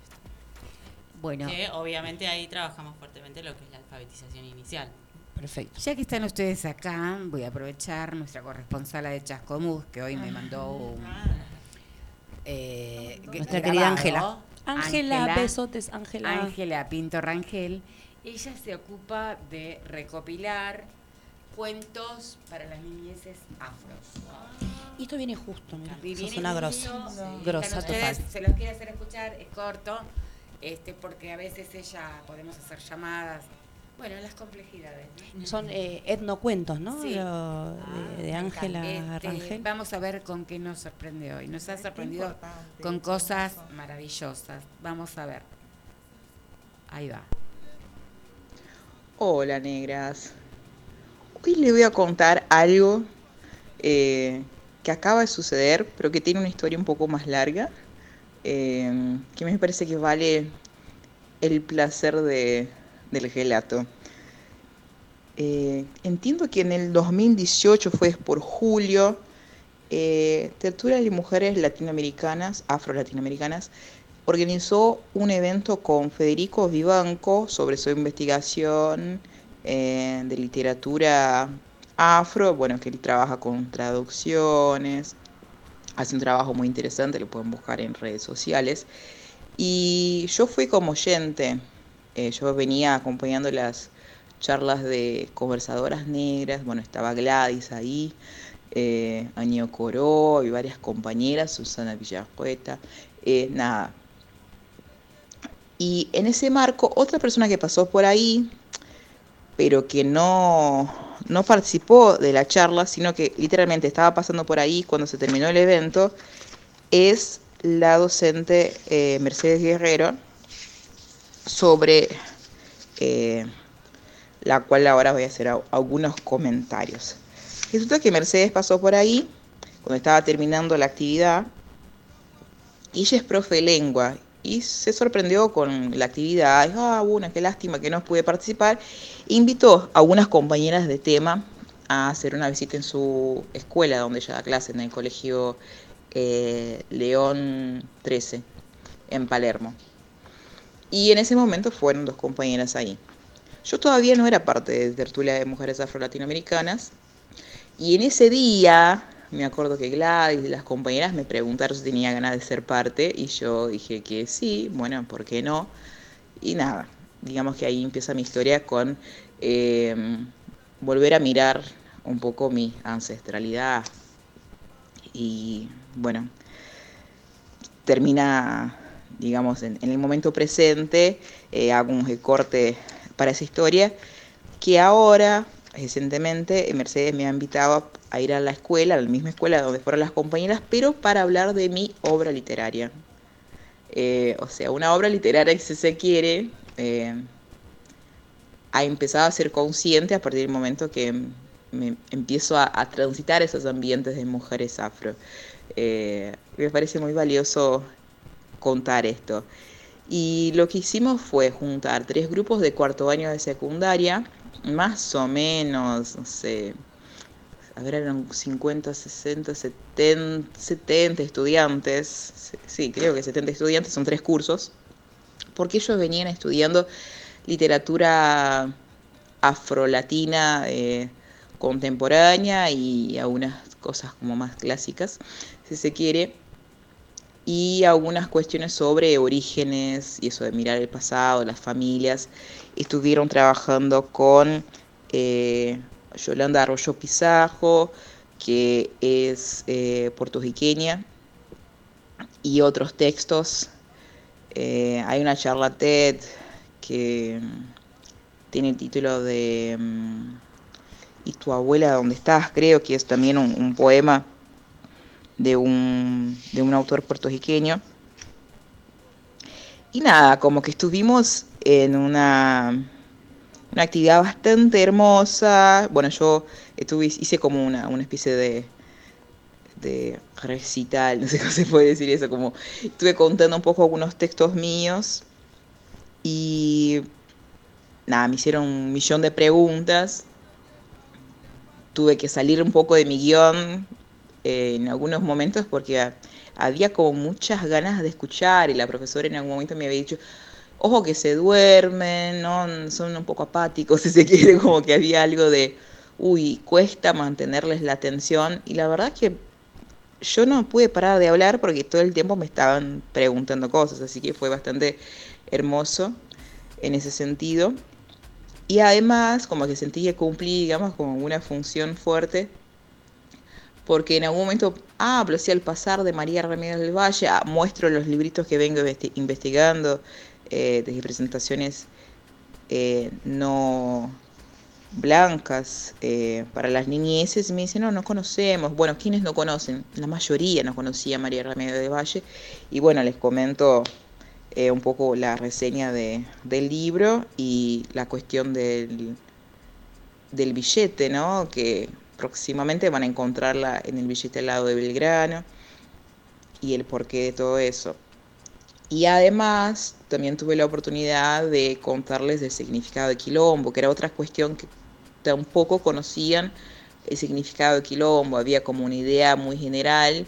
Bueno, Que obviamente ahí trabajamos fuertemente lo que es la alfabetización inicial. Perfecto. ya que están ustedes acá, voy a aprovechar nuestra corresponsala de Chascomús, que hoy me mandó un... eh, Nuestra querida. Ángela. Ángela, besotes, Ángela. Ángela Pinto Rangel. Ella se ocupa de recopilar cuentos para las niñeces afros. Y esto viene justo, mira. Sos una grosa. sí. Grosa Están total. ustedes, Se los quiere hacer escuchar, es corto, este, porque a veces ella podemos hacer llamadas. Bueno, las complejidades. ¿no? Son eh, etnocuentos, ¿no? Sí. Lo de- de Me Ángela. Este, Rangel. Vamos a ver con qué nos sorprende hoy. Nos ha sorprendido con cosas maravillosas. Vamos a ver. Ahí va. Hola, negras. Hoy les voy a contar algo eh, que acaba de suceder, pero que tiene una historia un poco más larga, eh, que me parece que vale el placer de, del relato. Eh, entiendo que en el 2018 fue por julio, eh, de Mujeres Latinoamericanas, Afro-Latinoamericanas, organizó un evento con Federico Vivanco sobre su investigación eh, de literatura afro, bueno, que él trabaja con traducciones, hace un trabajo muy interesante, lo pueden buscar en redes sociales. Y yo fui como oyente, eh, yo venía acompañando las charlas de conversadoras negras, bueno, estaba Gladys ahí, eh, Año Coró y varias compañeras, Susana Villajueta, eh, nada. Y en ese marco, otra persona que pasó por ahí, pero que no, no participó de la charla, sino que literalmente estaba pasando por ahí cuando se terminó el evento, es la docente eh, Mercedes Guerrero, sobre eh, la cual ahora voy a hacer algunos comentarios. Resulta que Mercedes pasó por ahí cuando estaba terminando la actividad y ella es profe lengua y se sorprendió con la actividad. Dijo, ah, bueno, qué lástima que no pude participar. Invitó a algunas compañeras de tema a hacer una visita en su escuela donde ella da clase, en el colegio eh, León 13, en Palermo. Y en ese momento fueron dos compañeras ahí. Yo todavía no era parte de Tertulia de Mujeres Afro-Latinoamericanas. Y en ese día, me acuerdo que Gladys y las compañeras me preguntaron si tenía ganas de ser parte. Y yo dije que sí, bueno, ¿por qué no? Y nada, digamos que ahí empieza mi historia con eh, volver a mirar un poco mi ancestralidad. Y bueno, termina, digamos, en, en el momento presente, eh, hago un recorte para esa historia, que ahora, recientemente, Mercedes me ha invitado a ir a la escuela, a la misma escuela donde fueron las compañeras, pero para hablar de mi obra literaria. Eh, o sea, una obra literaria que si se quiere, eh, ha empezado a ser consciente a partir del momento que me empiezo a, a transitar esos ambientes de mujeres afro. Eh, me parece muy valioso contar esto. Y lo que hicimos fue juntar tres grupos de cuarto año de secundaria, más o menos, no sé, a ver, eran 50, 60, 70, 70 estudiantes, sí, creo que 70 estudiantes, son tres cursos, porque ellos venían estudiando literatura afrolatina eh, contemporánea y algunas cosas como más clásicas, si se quiere, y algunas cuestiones sobre orígenes y eso de mirar el pasado, las familias. Estuvieron trabajando con eh, Yolanda Arroyo Pizajo, que es eh, puertorriqueña, y otros textos. Eh, hay una charla TED que mm, tiene el título de mm, ¿Y tu abuela dónde estás? Creo que es también un, un poema de un, de un autor puertorriqueño. Y nada, como que estuvimos en una, una actividad bastante hermosa. Bueno, yo estuve, hice como una, una especie de, de recital, *laughs* no sé cómo se puede decir eso, como estuve contando un poco algunos textos míos y nada, me hicieron un millón de preguntas. Tuve que salir un poco de mi guion eh, en algunos momentos porque había como muchas ganas de escuchar y la profesora en algún momento me había dicho, ojo que se duermen, son un poco apáticos *laughs* si se quiere, como que había algo de, uy, cuesta mantenerles la atención y la verdad que yo no pude parar de hablar porque todo el tiempo me estaban preguntando cosas, así que fue bastante hermoso en ese sentido. Y además, como que sentí que cumplí, digamos, como una función fuerte, porque en algún momento hablo, así al pasar de María Ramírez del Valle, ah, muestro los libritos que vengo investigando, eh, de presentaciones eh, no blancas eh, para las niñeces y me dicen, no, no conocemos. Bueno, ¿quiénes no conocen? La mayoría no conocía a María Ramírez de Valle. Y bueno, les comento eh, un poco la reseña de, del libro y la cuestión del, del billete, ¿no? Que próximamente van a encontrarla en el billete al lado de Belgrano y el porqué de todo eso. Y además también tuve la oportunidad de contarles del significado de quilombo, que era otra cuestión que tampoco conocían el significado de quilombo, había como una idea muy general,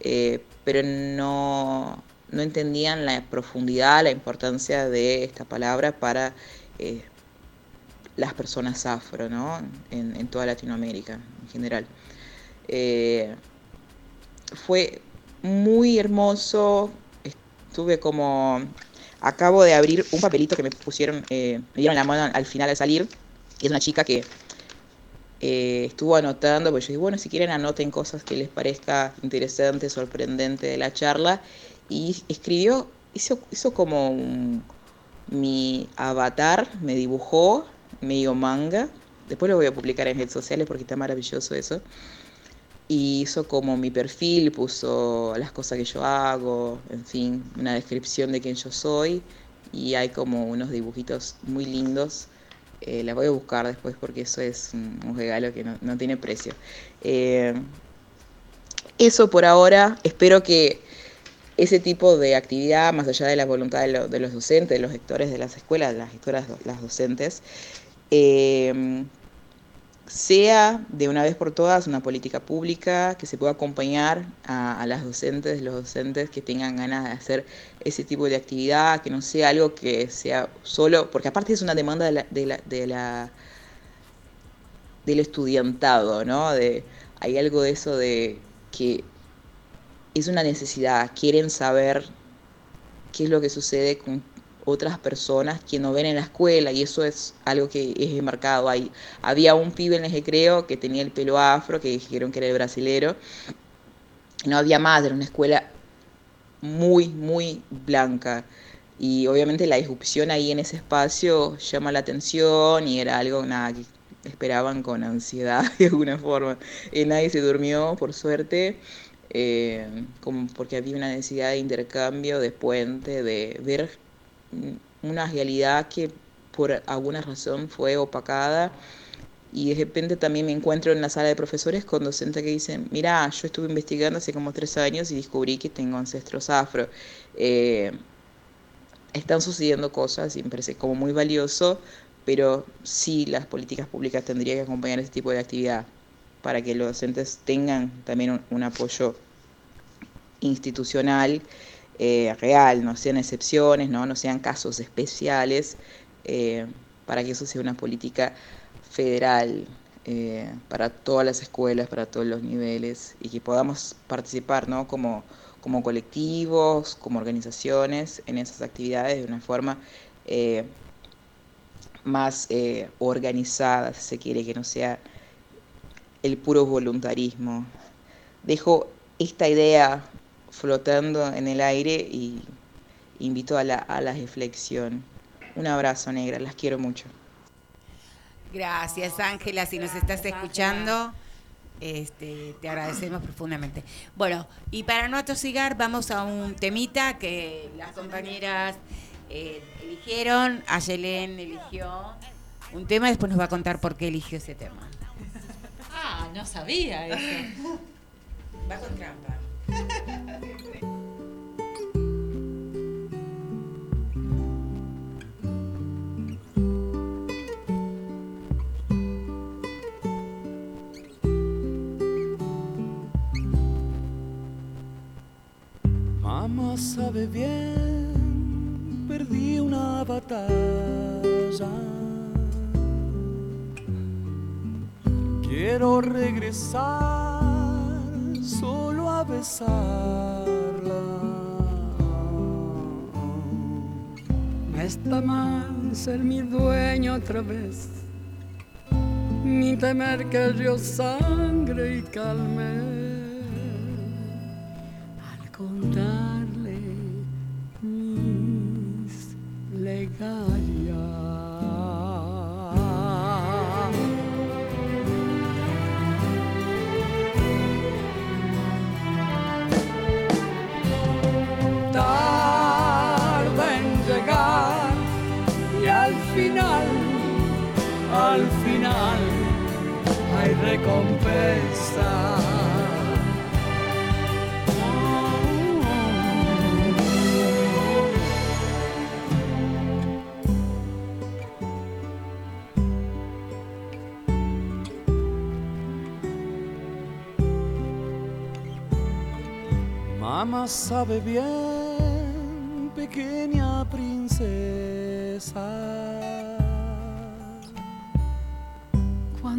eh, pero no, no, entendían la profundidad, la importancia de esta palabra para eh, las personas afro, ¿no? En, toda Latinoamérica en general. Eh, fue muy hermoso, estuve como... Acabo de abrir un papelito que me pusieron, me dieron la mano al final al salir, y es una chica que eh, estuvo anotando, pues yo dije, bueno, si quieren anoten cosas que les parezca interesante, sorprendente de la charla, y escribió, hizo, hizo como mi avatar, me dibujó medio manga, después lo voy a publicar en redes sociales porque está maravilloso eso, y hizo como mi perfil, puso las cosas que yo hago, en fin, una descripción de quién yo soy, y hay como unos dibujitos muy lindos. Eh, la voy a buscar después porque eso es un regalo que no, no, tiene precio. Eh, eso por ahora, espero que ese tipo de actividad, más allá de la voluntad de, lo, de los docentes, de los gestores de las escuelas, las gestoras, las docentes, eh, sea de una vez por todas una política pública que se pueda acompañar a, las docentes, los docentes que tengan ganas de hacer ese tipo de actividad, que no sea algo que sea solo, porque aparte es una demanda de la del estudiantado, ¿no? De, hay algo de eso de que es una necesidad, quieren saber qué es lo que sucede con otras personas que no ven en la escuela y eso es algo que es marcado ahí. Había un pibe en el recreo que tenía el pelo afro, que dijeron que era el brasilero, no había más, era una escuela muy, muy blanca. Y obviamente la disrupción ahí en ese espacio llama la atención y era algo nada, que esperaban con ansiedad *laughs* de alguna forma. Y nadie se durmió, por suerte, eh, como porque había una necesidad de intercambio, de puente, de ver una realidad que por alguna razón fue opacada y de repente también me encuentro en la sala de profesores con docentes que dicen, mira, yo estuve investigando hace como tres años y descubrí que tengo ancestros afro. Eh, están sucediendo cosas y me parece como muy valioso, pero sí las políticas públicas tendrían que acompañar ese tipo de actividad. para que los docentes tengan también un, un apoyo institucional eh, real, no sean excepciones, no, no sean casos especiales, eh, para que eso sea una política federal eh, para todas las escuelas, para todos los niveles, y que podamos participar ¿no? como, como colectivos, como organizaciones en esas actividades de una forma más organizada, si se quiere, que no sea el puro voluntarismo. Dejo esta idea flotando en el aire y invito a la, a la reflexión. Un abrazo, negra, las quiero mucho. Gracias, Ángela, si nos estás escuchando. Este, te agradecemos profundamente. Bueno, y para no atosigar, vamos a un temita que las compañeras eh, eligieron. Ayelen eligió un tema y después nos va a contar por qué eligió ese tema. Ah, no sabía eso. Va con trampa. Mamá sabe bien, perdí una batalla. Quiero regresar solo a besarla. No está mal ser mi dueño otra vez, ni temer que yo sangre y calme. Al contarle mis legarias. Recompensa. Mamá sabe bien, pequeña princesa.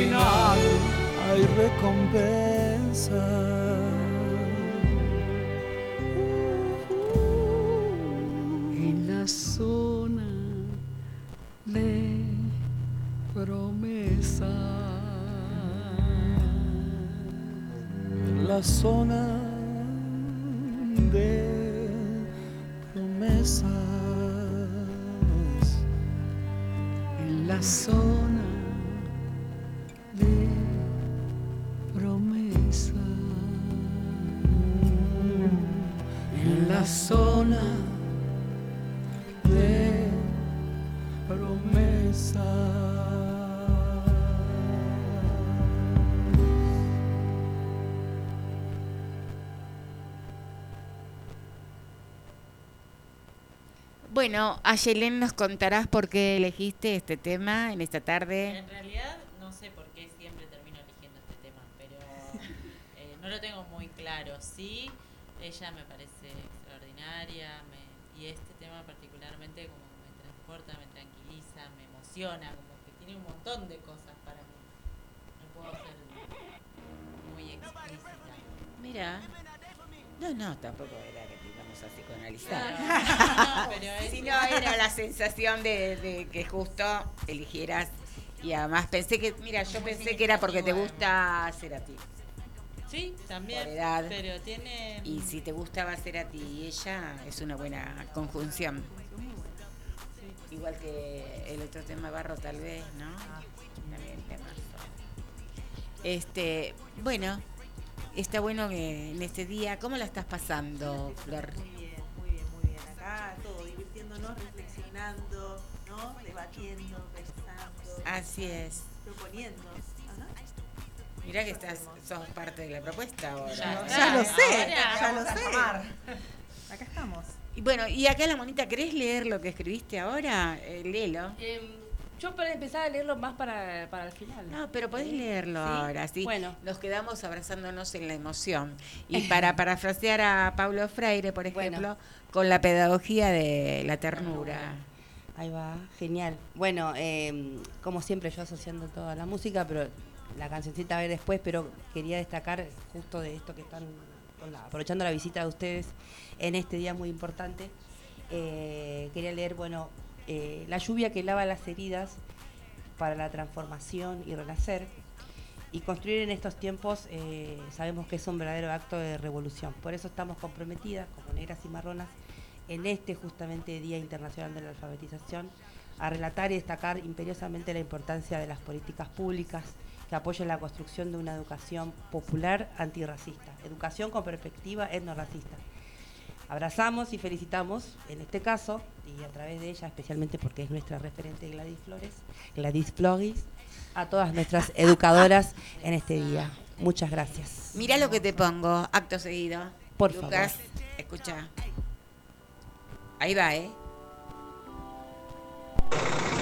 final hay recompensa. en la zona de promesa. En la zona de promesas. En la zona la zona de promesa. Bueno, Ayelen nos contarás por qué elegiste este tema en esta tarde. En realidad no sé por qué siempre termino eligiendo este tema, pero *laughs* eh, no lo tengo muy claro. Sí, ella me parece extraordinaria me- y este tema particularmente como me transporta, me tranquiliza, me emociona, como que tiene un montón de cosas para mí. No puedo ser muy explícita. Mira. No, no, tampoco era que te íbamos a psicoanalizar. *laughs* No, no, pero es- Si no, era la sensación de, de que justo eligieras. Y además pensé que, mira, yo pensé que era porque te gusta hacer a ti. Sí, también, Por edad. pero tiene... Y si te gustaba hacer a ti y ella, es una buena conjunción. Igual que el otro tema Barro, tal vez, ¿no? También temazo. Este, bueno, está bueno que en este día, ¿cómo la estás pasando, Flor? Muy bien, muy bien, muy bien. Acá todo, divirtiéndonos, reflexionando, ¿no? Debatiendo, pensando. Así es. Proponiendo. Mirá que estás, sos parte de la propuesta ahora. Ya, Ya lo sé, ahora ya lo a sé. Acá estamos. Y bueno, y acá la monita, ¿querés leer lo que escribiste ahora? Eh, léelo. Em, yo para empezar a leerlo más para, para el final. No, pero podés leerlo ¿Sí? ahora, sí. Bueno. Nos quedamos abrazándonos en la emoción. Y *laughs* para parafrasear a Paulo Freire, por Bueno. ejemplo, con la pedagogía de la ternura. Ahí va, genial. Bueno, eh, como siempre yo asociando toda la música, pero la cancioncita a ver después, pero quería destacar justo de esto que están aprovechando la visita de ustedes en este día muy importante. Eh, quería leer, bueno, eh, La lluvia que lava las heridas para la transformación y renacer. Y construir en estos tiempos eh, sabemos que es un verdadero acto de revolución. Por eso estamos comprometidas, como negras y marronas, en este justamente Día Internacional de la Alfabetización, a relatar y destacar imperiosamente la importancia de las políticas públicas que apoyen la construcción de una educación popular antirracista, educación con perspectiva etnorracista. Abrazamos y felicitamos, en este caso, y a través de ella, especialmente porque es nuestra referente Gladys Flores, Gladys Flores, a todas nuestras educadoras en este día. Muchas gracias. Mirá lo que te pongo, acto seguido. Por Lucas, escucha. Ahí va, ¿eh?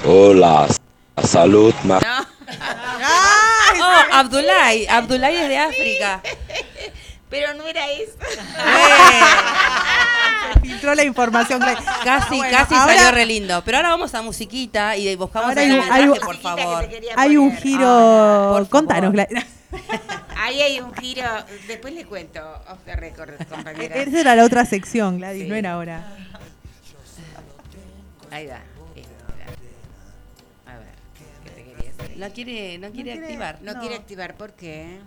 Hola, salud, ma- No. *laughs* Oh, Abdullah, Abdullah es de África. Pero no era eso. Se *laughs* filtró la información. Casi, Bueno, casi ahora- salió re lindo. Pero ahora vamos a musiquita y buscamos Ahora hay un- hay por que favor. Hay un giro. Ah, Contanos. *laughs* Ahí hay un giro. Después le cuento off the record, compañera. *laughs* Esa era la otra sección, Gladys, Sí. no era ahora. Ahí va. No quiere, no quiere activar. No, No. quiere activar, ¿por qué?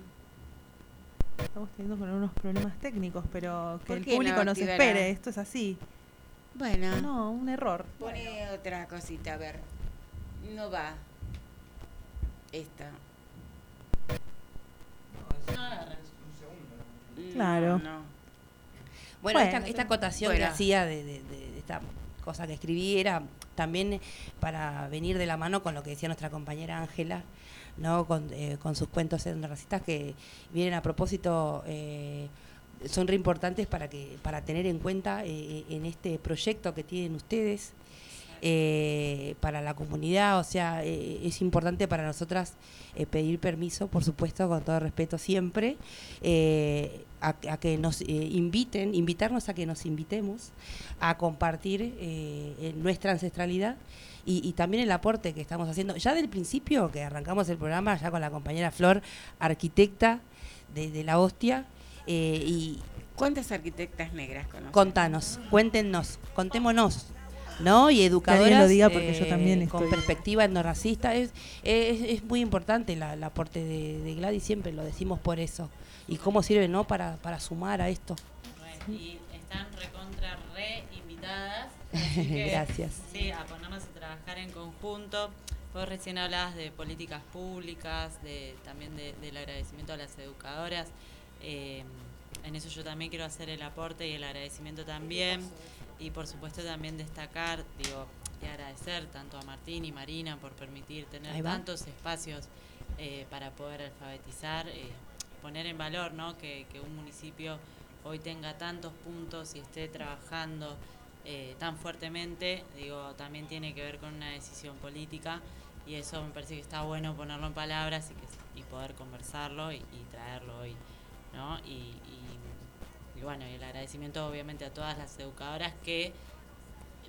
Estamos teniendo con algunos problemas técnicos, pero que ¿Por el público no nos activará? espere. Esto es así. Bueno, No, un error. pone otra cosita, a ver. No va. Esta. Claro. No, no. Bueno, Bueno, esta, esta acotación que bueno. hacía de, de- de esta cosa que escribí era también para venir de la mano con lo que decía nuestra compañera Ángela, ¿no? con, eh, con sus cuentos etnorracistas que vienen a propósito, eh, son re importantes para, que, para tener en cuenta eh, en este proyecto que tienen ustedes. Eh, para la comunidad, o sea, eh, es importante para nosotras eh, pedir permiso, por supuesto, con todo respeto siempre, a, a que nos inviten, invitarnos a que nos invitemos a compartir nuestra ancestralidad y, y también el aporte que estamos haciendo. Ya del principio que arrancamos el programa, ya con la compañera Flor, arquitecta de, de la hostia, y ¿Cuántas arquitectas negras conoces? contanos, cuéntenos, contémonos. ¿No? Y educadoras lo diga porque yo también con estoy- perspectiva no racista. Es, es, es muy importante la, el aporte de, de Gladys, siempre lo decimos por eso. Y cómo sirve ¿no? para, para sumar a esto. Y están recontra re invitadas. *laughs* así que, Gracias. Sí, a ponernos a trabajar en conjunto. Vos recién hablabas de políticas públicas, de también de- del agradecimiento a las educadoras. Eh, en eso yo también quiero hacer el aporte y el agradecimiento también. Y por supuesto también destacar, digo, y agradecer tanto a Martín y Marina por permitir tener tantos espacios eh, para poder alfabetizar, eh, poner en valor ¿no? que, que un municipio hoy tenga tantos puntos y esté trabajando eh, tan fuertemente, digo, también tiene que ver con una decisión política y eso me parece que está bueno ponerlo en palabras y, que, y poder conversarlo y, y traerlo hoy, ¿no? Y, y- bueno, y el agradecimiento obviamente a todas las educadoras que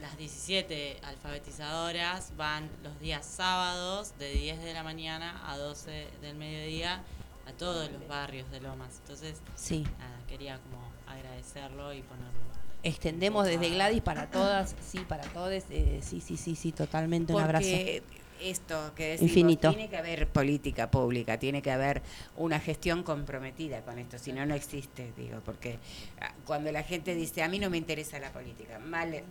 las 17 alfabetizadoras van los días sábados de 10 de la mañana a 12 del mediodía a todos los barrios de Lomas. Entonces, Sí. nada, quería como agradecerlo y ponerlo. Extendemos desde Gladys para todas, sí, para todos. eh, sí, sí, sí, sí, totalmente. Un abrazo. Esto que decimos, Infinito. tiene que haber política pública, tiene que haber una gestión comprometida con esto, si no, no existe, digo, porque ah, cuando la gente dice, a mí no me interesa la política, mal,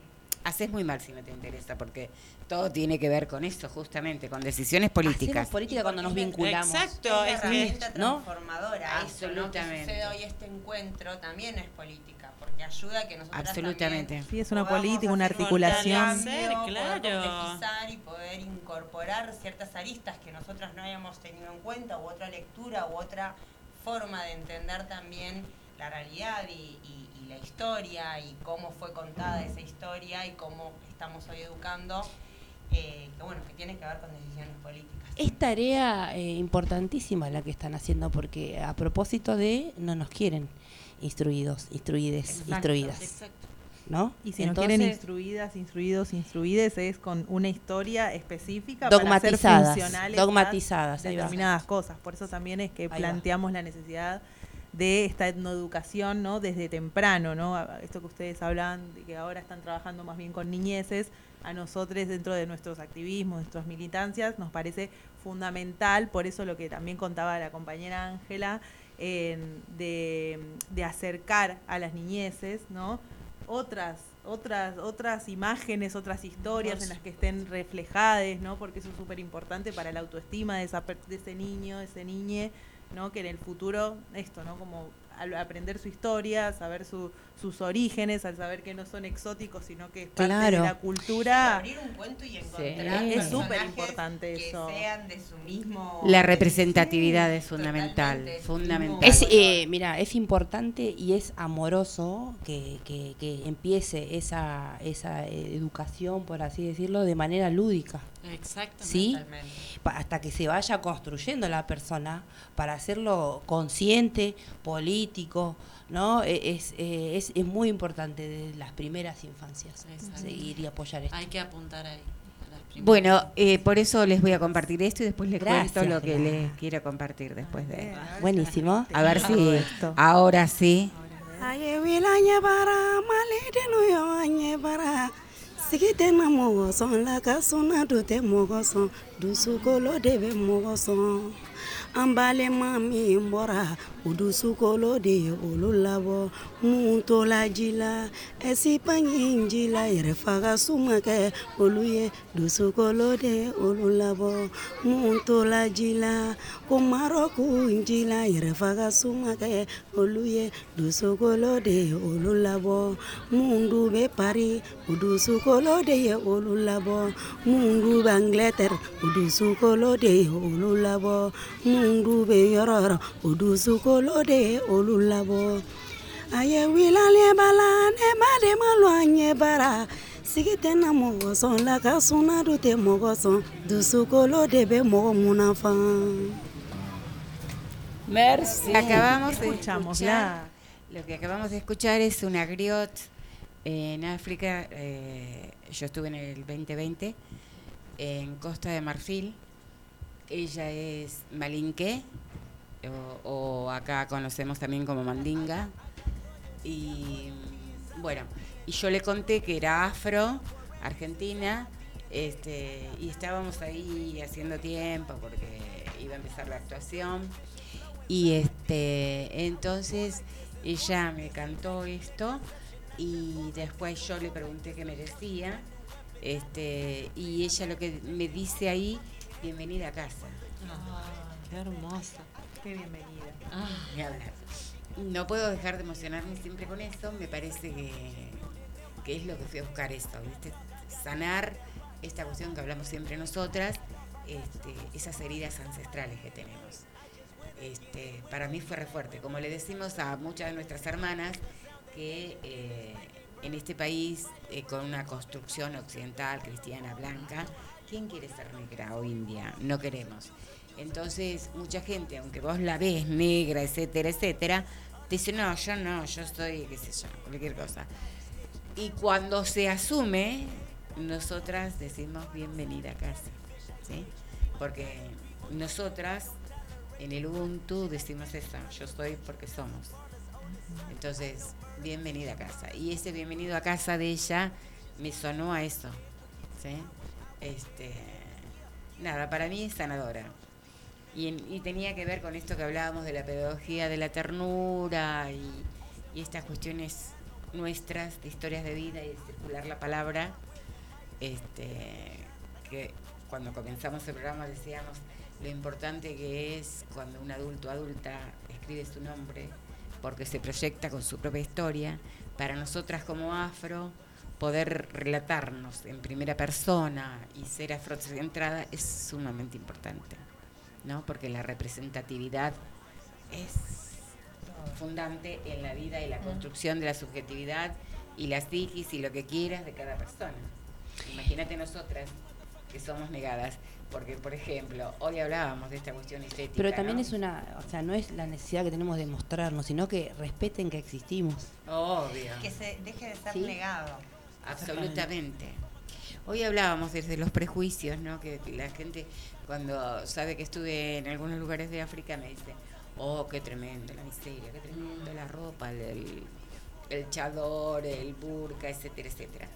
haces muy mal si no te interesa, porque todo tiene que ver con eso, justamente, con decisiones políticas. Hacemos política cuando nos vinculamos. Exacto, es que- herramienta ¿no? transformadora. Eso, ¿no? Que Absolutamente. hoy este encuentro también es política, porque ayuda a que nosotros Absolutamente. Sí, es una política, una articulación. Ser, claro. complejizar y poder incorporar ciertas aristas que nosotros no habíamos tenido en cuenta, u otra lectura, u otra forma de entender también la realidad y- y la historia y cómo fue contada esa historia y cómo estamos hoy educando, eh, que bueno, que tiene que ver con decisiones políticas. Es tarea eh, importantísima la que están haciendo porque a propósito de no nos quieren instruidos, instruides, Exacto. instruidas. Exacto. ¿No? Y si nos Entonces, quieren instruidas, instruidos, instruides, es con una historia específica para hacer Dogmatizadas, funcionales dogmatizadas, determinadas cosas. Por eso también es que planteamos la necesidad de esta etnoeducación, ¿no? Desde temprano, ¿no? Esto que ustedes hablan de que ahora están trabajando más bien con niñeces, a nosotros dentro de nuestros activismos, nuestras militancias, nos parece fundamental, por eso lo que también contaba la compañera Ángela, de, de acercar a las niñeces, ¿no? Otras, otras, otras imágenes, otras historias en las que estén reflejadas, ¿no? Porque eso es súper importante para la autoestima de, esa, de ese niño, de ese niñe, ¿no? Que en el futuro, esto, ¿no? Como al aprender su historia, saber su- sus orígenes, al saber que no son exóticos, sino que es parte Claro. de la cultura. abrir un cuento y Sí. encontrar Es súper importante que eso. sean de su mismo La representatividad es fundamental, fundamental. Es, eh, mira, es importante y es amoroso que, que- que empiece esa, esa eh, educación, por así decirlo, de manera lúdica. Exactamente. ¿Sí? Hasta que se vaya construyendo la persona para hacerlo consciente, político, ¿no? E- Es, eh, es, es muy importante desde las primeras infancias Exacto. seguir y apoyar esto. Hay que apuntar ahí. Bueno, eh, por eso les voy a compartir esto y después les Gracias, cuento lo que les quiero compartir después de... Bien, a ver si la Buenísimo. A ver si esto. ahora sí. aye Sigiden na mɔgɔ sɔn lakasun na dun tɛ mɔgɔ sɔn dusukolo de bɛ mɔgɔ sɔn an balima min bɔra o dusukolo de olu labɔ mun tola la ɛsipaɲi ji la yɛrɛ faga suma kɛ olu ye dusukolo de olu labɔ mun la ko marɔku ji la yɛrɛ faga suma kɛ olu ye dusukolo de olu labɔ mun du bɛ pari o dusukolo de ye olu labɔ mun du bɛ angilɛtɛri o de ye olu labɔ mun du bɛ yɔrɔ yɔrɔ o dusukolo de ye olu labɔ a ye wilalen bala ne baden ma lɔ an ɲɛ bara sigi tɛ na mɔgɔ sɔn la ka suna du tɛ mɔgɔ sɔn dusukolo de bɛ mɔgɔ mun na fan Merci. Acabamos de escuchar. Lo que acabamos de escuchar es una griot en África. eh, yo estuve en el 2020 en Costa de Marfil. Ella es malinque, o, acá conocemos también como mandinga. Y bueno, y yo le conté que era afro, argentina, este, y estábamos ahí haciendo tiempo porque iba a empezar la actuación. Y este, entonces ella me cantó esto y después yo le pregunté qué merecía. Este, y ella lo que me dice ahí, bienvenida a casa. Ah, qué hermosa. Qué bienvenida. Ah. No puedo dejar de emocionarme siempre con esto, me parece que, que es lo que fui a buscar esto, ¿viste? Sanar esta cuestión que hablamos siempre nosotras, este, esas heridas ancestrales que tenemos. Este, para mí fue re fuerte, como le decimos a muchas de nuestras hermanas, que eh, en este país eh, con una construcción occidental, cristiana, blanca, ¿quién quiere ser negra o india? No queremos. Entonces, mucha gente, aunque vos la ves negra, etcétera, etcétera, te dice, no, yo no, yo soy, qué sé yo, cualquier cosa. Y cuando se asume, nosotras decimos bienvenida a casa, ¿sí? Porque nosotras en el Ubuntu decimos eso, yo soy porque somos. Entonces, bienvenida a casa. Y ese bienvenido a casa de ella me sonó a eso, ¿sí? Este, nada, para mí es sanadora. Y, en- y tenía que ver con esto que hablábamos de la pedagogía de la ternura y, y estas cuestiones nuestras de historias de vida y de circular la palabra. Este, que cuando comenzamos el programa decíamos lo importante que es cuando un adulto adulta escribe su nombre porque se proyecta con su propia historia. Para nosotras como afro, poder relatarnos en primera persona y ser afrocentrada es sumamente importante, ¿no? Porque la representatividad es fundante en la vida y la construcción de la subjetividad y la psiquis y lo que quieras de cada persona. Imagínate nosotras que somos negadas, porque por ejemplo, hoy hablábamos de esta cuestión estética. Pero también ¿no? es una, o sea, no es la necesidad que tenemos de mostrarnos, sino que respeten que existimos. Obvio. Que se deje de ser Sí. negado. Absolutamente. Hoy hablábamos desde los prejuicios, ¿no? Que la gente cuando sabe que estuve en algunos lugares de África me dice, oh, qué tremendo la miseria, qué tremendo la ropa, el, el chador, el burka, etcétera, etcétera.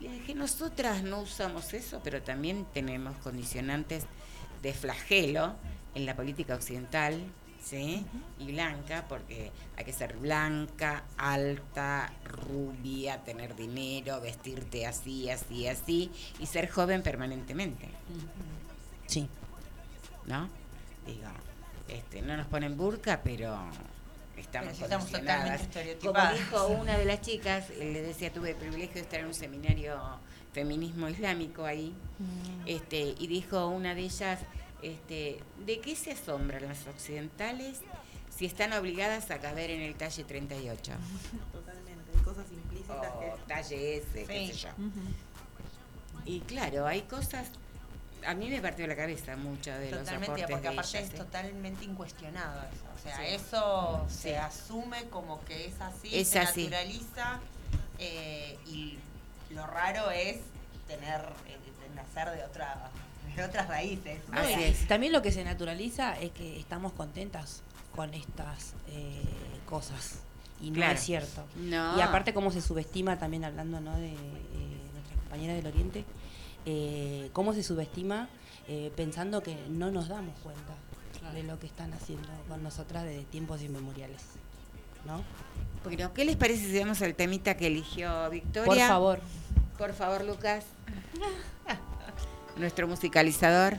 Le dije, nosotras no usamos eso, pero también tenemos condicionantes de flagelo en la política occidental, ¿sí? Y blanca, porque hay que ser blanca, alta, rubia, tener dinero, vestirte así, así, así, y ser joven permanentemente. Sí. ¿No? Digo, este, no nos ponen burka, pero estamos Pero estamos totalmente Como dijo una de las chicas, le decía, tuve el privilegio de estar en un seminario feminismo islámico ahí, este, y dijo una de ellas, este, ¿de qué se asombran las occidentales si están obligadas a caber en el talle 38? *laughs* Totalmente, hay cosas implícitas O que... talle S, qué sé yo. Y claro, hay cosas, a mí me partió la cabeza mucho de los Totalmente, aportes porque de aparte ellas, es totalmente incuestionado eso. O sea, Sí. eso Sí. se asume como que es así, Es se así. naturaliza eh, y lo raro es tener, eh, nacer de otra de otras raíces. No, Así es. También lo que se naturaliza es que estamos contentas con estas eh, cosas. Y no Claro. es cierto. No. Y aparte cómo se subestima, también hablando ¿no? de eh, nuestra compañera del Oriente, eh, cómo se subestima eh, pensando que no nos damos cuenta de lo que están haciendo con nosotras desde tiempos inmemoriales. ¿No? Bueno, ¿qué les parece si vamos al temita que eligió Victoria? Por favor. Por favor, Lucas. Nuestro musicalizador.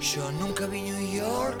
Yo nunca vi New York,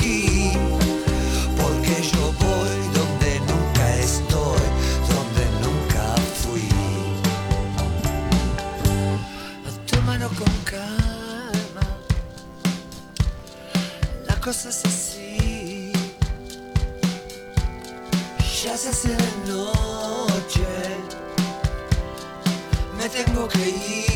La cosa es así. Ya se hace de noche, me tengo que ir.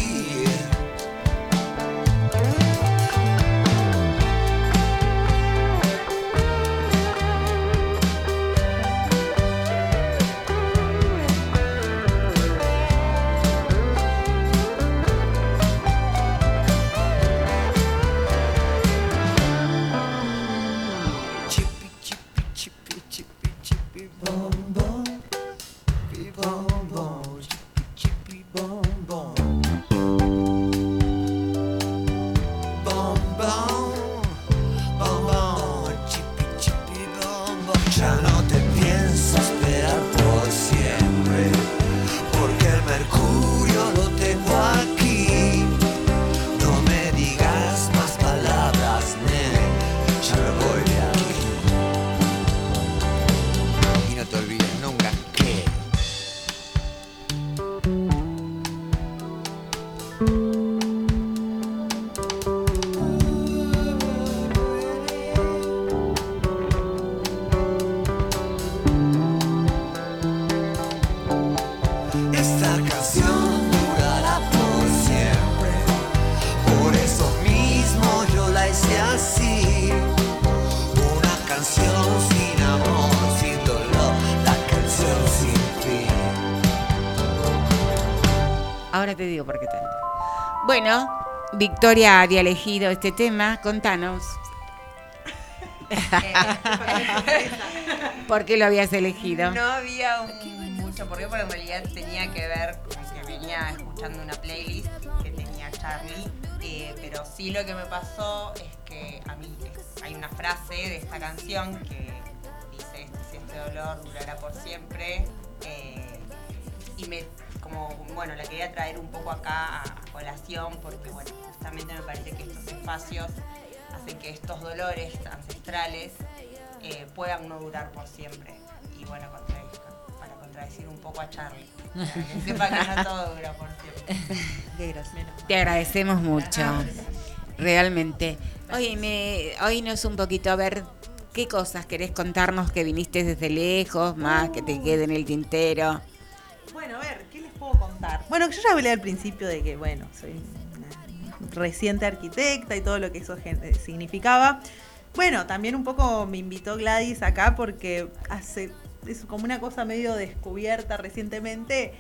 Te digo por qué tanto. Bueno, Victoria había elegido este tema. Contanos. ¿Por qué lo habías elegido? No había un- mucho porque en realidad tenía que ver con que venía escuchando una playlist que tenía Charlie, eh, pero sí lo que me pasó es que a mí hay una frase de esta canción que dice, si este dolor durará por siempre, eh, y me, como, bueno, la quería traer un poco acá a, a colación, porque bueno, justamente me parece que estos espacios hacen que estos dolores ancestrales eh, puedan no durar por siempre. Y bueno, para contradecir un poco a Charlie. Para que *laughs* sepa que no todo dura por siempre. Te agradecemos mucho. Realmente. Oye, me, oínos un poquito a ver qué cosas querés contarnos que viniste desde lejos, más que te quede en el tintero. Bueno, a ver, ¿qué les contar? Bueno, yo ya hablé al principio de que, bueno, soy una reciente arquitecta y todo lo que eso eh, significaba. Bueno, también un poco me invitó Gladys acá porque hace, es como una cosa medio descubierta recientemente.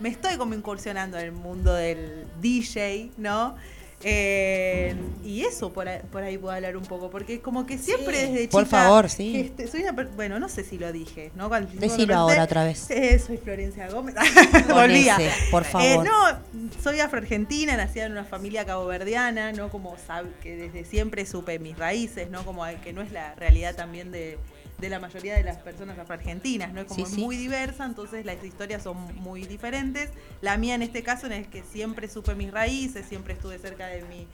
Me estoy como incursionando en el mundo del DJ, ¿no? Eh, y eso por ahí, por ahí puedo hablar un poco, porque como que siempre Sí. desde Por chica, favor, sí. este, soy una bueno, no sé si lo dije, ¿no? Cuando Decilo ahora otra vez. eh, soy Florencia Gómez. *laughs* Volvía. ese, por Eh, favor. no, soy afroargentina, nacida en una familia caboverdiana, ¿no? Como sab- que desde siempre supe mis raíces, ¿no? Como que no es la realidad también de, de la mayoría de las personas afroargentinas, ¿no? Es como Sí, sí. muy diversa, entonces las historias son muy diferentes. La mía en este caso es que siempre supe mis raíces, siempre estuve cerca de mi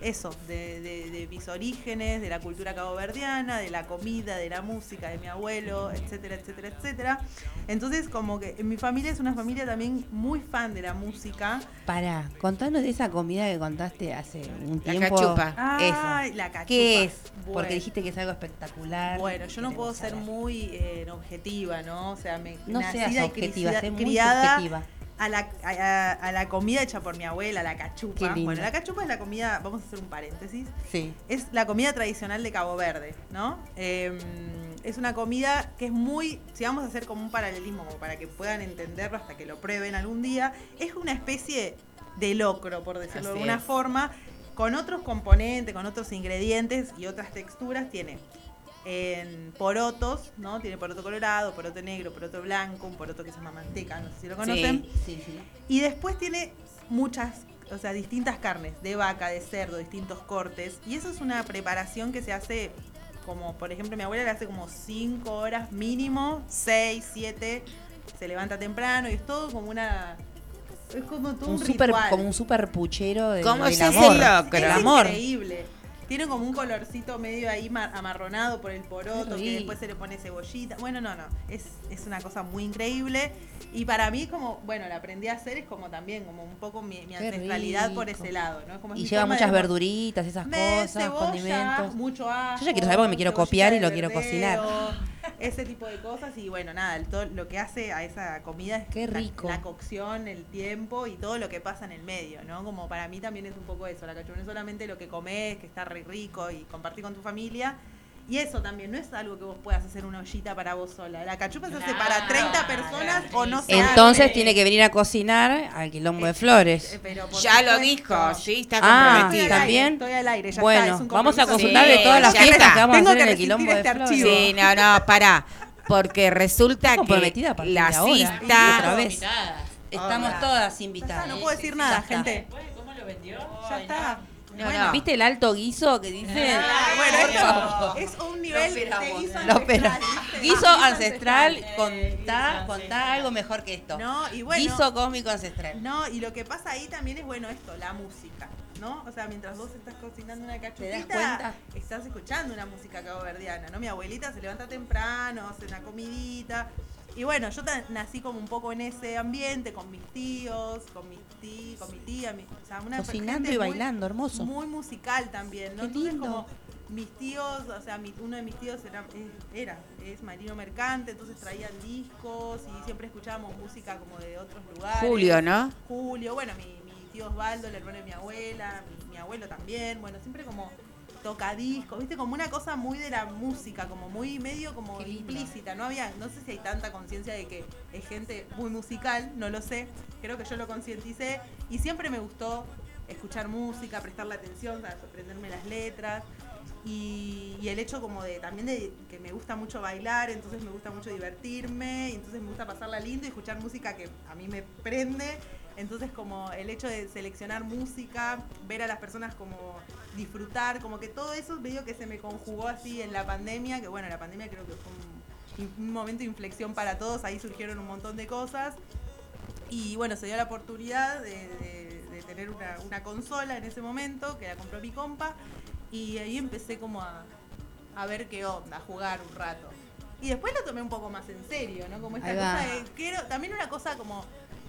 eso, de, de- de mis orígenes, de la cultura caboverdiana, de la comida, de la música, de mi abuelo, etcétera, etcétera, etcétera. Entonces, como que en mi familia es una familia también muy fan de la música. Para, contanos de esa comida que contaste hace un La tiempo. cachupa. Ay, Eso. la cachupa. ¿Qué es? Bueno. Porque dijiste que es algo espectacular. Bueno, yo no puedo ser muy eh, objetiva, ¿no? O sea, me No nacida seas y objetiva, sé muy criada subjetiva. A la, a, a la comida hecha por mi abuela, la cachupa. Bueno, la cachupa es la comida, vamos a hacer un paréntesis, Sí. es la comida tradicional de Cabo Verde, ¿no? Eh, es una comida que es muy, si vamos a hacer como un paralelismo, como para que puedan entenderlo hasta que lo prueben algún día, es una especie de locro, por decirlo Así de alguna es. forma, con otros componentes, con otros ingredientes y otras texturas. Tiene en porotos, ¿no? Tiene poroto colorado, poroto negro, poroto blanco, un poroto que se llama manteca, no sé si lo conocen. Sí, sí. Y después tiene muchas, o sea, distintas carnes, de vaca, de cerdo, distintos cortes. Y eso es una preparación que se hace como, por ejemplo, mi abuela le hace como 5 horas mínimo, 6, 7. Se levanta temprano y es todo como una. Es como todo un, Un super, ritual. como un super puchero de, ¿Cómo del amor. el del Es amor. increíble. Tiene como un colorcito medio ahí mar- amarronado por el poroto, Qué que después se le pone cebollita. Bueno, no, no. Es, es una cosa muy increíble. Y para mí, como, bueno, la aprendí a hacer, es como también, como un poco mi, mi ancestralidad por ese lado, ¿no? Como es Y lleva de muchas verduritas, esas Me- cosas, cebolla, condimentos. mucho ajo. Yo ya quiero saber porque me quiero copiar y lo quiero cocinar. Ese tipo de cosas y bueno, nada, el to- lo que hace a esa comida es Qué la- rico. La, cocción, el tiempo y todo lo que pasa en el medio, ¿no? Como para mí también es un poco eso, la cachupa no es solamente lo que comes, que está re rico y compartir con tu familia. Y eso también, no es algo que vos puedas hacer una ollita para vos sola. La cachupa se hace para 30 personas o no se Entonces hace. tiene que venir a cocinar al quilombo de flores. Eh, pero por Ya lo dijo, sí, está Ah, al aire, ¿también? Estoy al aire, ya Bueno, está, es un vamos a consultar de todas las fiestas está. que vamos a hacer en el quilombo de este flores. archivo. Sí, no, no, pará. Porque resulta que comprometida la cista Otra vez. Estamos todas Ya invitadas. está, no puedo decir nada, gente. ¿Cómo lo vendió? Ya está. No, Bueno, no. ¿Viste el alto guiso que dice? Ah, bueno, esto es un nivel de guiso Lo ancestral, Guiso guiso ancestral, contá, Eh, contá algo mejor que esto. No, y bueno. Guiso cósmico ancestral. No, y lo que pasa ahí también es bueno esto, la música, ¿no? O sea, mientras vos estás cocinando una cachupita, estás escuchando una música caboverdiana, ¿no? Mi abuelita se levanta temprano, hace una comidita. Y bueno, yo nací como un poco en ese ambiente, con mis tíos, con mis tí, con mi tía, mi- o sea, una Cocinando y muy- bailando, hermoso. Muy musical también, ¿no? Qué Entonces como mis tíos, o sea, mi- uno de mis tíos era, es- era, es marino mercante, entonces traían discos y siempre escuchábamos música como de otros lugares. Julio, ¿no? Julio, bueno, mi, mi tío Osvaldo, el hermano de mi abuela, mi, mi abuelo también, bueno, siempre como toca discos, viste, como una cosa muy de la música, como muy medio como implícita, no había, no sé si hay tanta conciencia de que es gente muy musical, no lo sé, creo que yo lo concienticé y siempre me gustó escuchar música, prestarle atención, ¿sabes? aprenderme las letras y, y el hecho como de también de que me gusta mucho bailar, entonces me gusta mucho divertirme, y entonces me gusta pasarla lindo y escuchar música que a mí me prende. Entonces como el hecho de seleccionar música, ver a las personas como disfrutar, como que todo eso medio que se me conjugó así en la pandemia, que bueno, la pandemia creo que fue un, un momento de inflexión para todos, ahí surgieron un montón de cosas. Y bueno, se dio la oportunidad de, de- de tener una, una consola en ese momento, que la compró mi compa, y ahí empecé como a, a ver qué onda, a jugar un rato. Y después lo tomé un poco más en serio, ¿no? Como esta cosa de, quiero, también una cosa como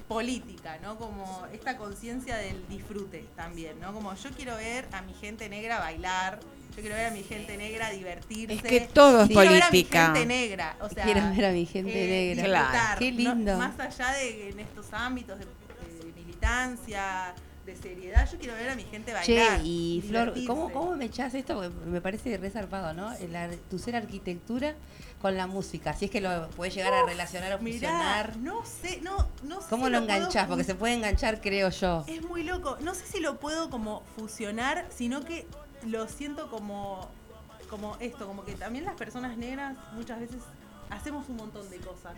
política, ¿no? Como esta conciencia del disfrute también, ¿no? Como yo quiero ver a mi gente negra bailar, yo quiero ver a mi gente negra divertirse. Es que todo es quiero ver a mi política. gente negra, o sea, Quiero ver a mi gente eh, negra. Claro. Qué no- lindo. más allá de en estos ámbitos de, de militancia, de seriedad, yo quiero ver a mi gente Che, bailar. y Flor. ¿cómo, ¿cómo me echás esto? Porque me parece resarpado, ¿no? Tu ser arquitectura con la música. Si es que lo puedes llegar a relacionar o fusionar. no sé, no, no sé ¿Cómo si lo puedo enganchás? Porque se puede enganchar, creo yo. Es muy loco. No sé si lo puedo como fusionar, sino que lo siento como, como esto, como que también las personas negras muchas veces hacemos un montón de cosas,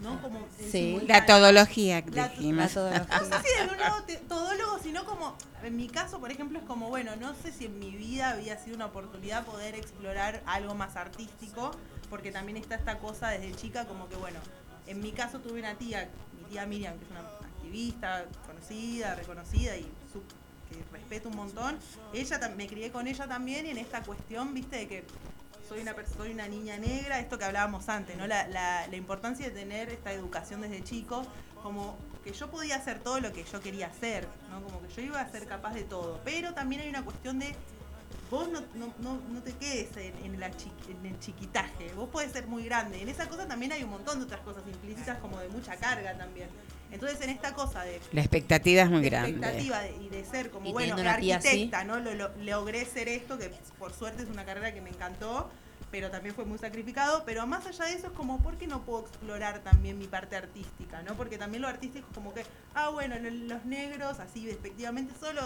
¿no? Como en Sí, simultáneo. la todología que La- dijimos. No sé si de un lado te- todólogo, sino como, en mi caso, por ejemplo, es como, bueno, no sé si en mi vida había sido una oportunidad poder explorar algo más artístico, porque también está esta cosa desde chica, como que, bueno, en mi caso tuve una tía, mi tía Miriam, que es una activista conocida, reconocida y su- que respeto un montón. Ella me crié con ella también y en esta cuestión, viste, de que soy una pers- soy una niña negra, esto que hablábamos antes, ¿no? La, la- la importancia de tener esta educación desde chico, como que yo podía hacer todo lo que yo quería hacer, ¿no? Como que yo iba a ser capaz de todo. Pero también hay una cuestión de vos no, no, no, no te quedes en, en la chi- en el chiquitaje, vos podés ser muy grande. En esa cosa también hay un montón de otras cosas implícitas como de mucha carga también. Entonces en esta cosa de La expectativa es muy de grande. expectativa de- y de ser como Y bueno arquitecta no lo, lo- logré ser esto que por suerte es una carrera que me encantó pero también fue muy sacrificado. Pero más allá de eso es como por qué no puedo explorar también mi parte artística no porque también lo artístico es como que ah bueno lo- los negros así despectivamente solo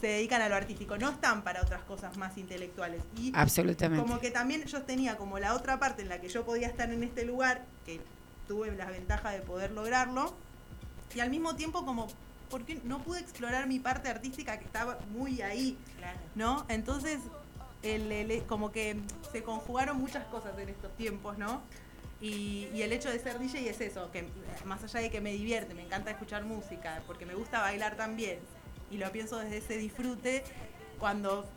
se dedican a lo artístico no están para otras cosas más intelectuales. Y Absolutamente. como que también yo tenía como la otra parte en la que yo podía estar en este lugar que tuve la ventaja de poder lograrlo y al mismo tiempo como porque no pude explorar mi parte artística que estaba muy ahí, ¿no? Entonces, el, el- como que se conjugaron muchas cosas en estos tiempos, ¿no? Y, y el hecho de ser DJ es eso, que más allá de que me divierte, me encanta escuchar música, porque me gusta bailar también, y lo pienso desde ese disfrute, cuando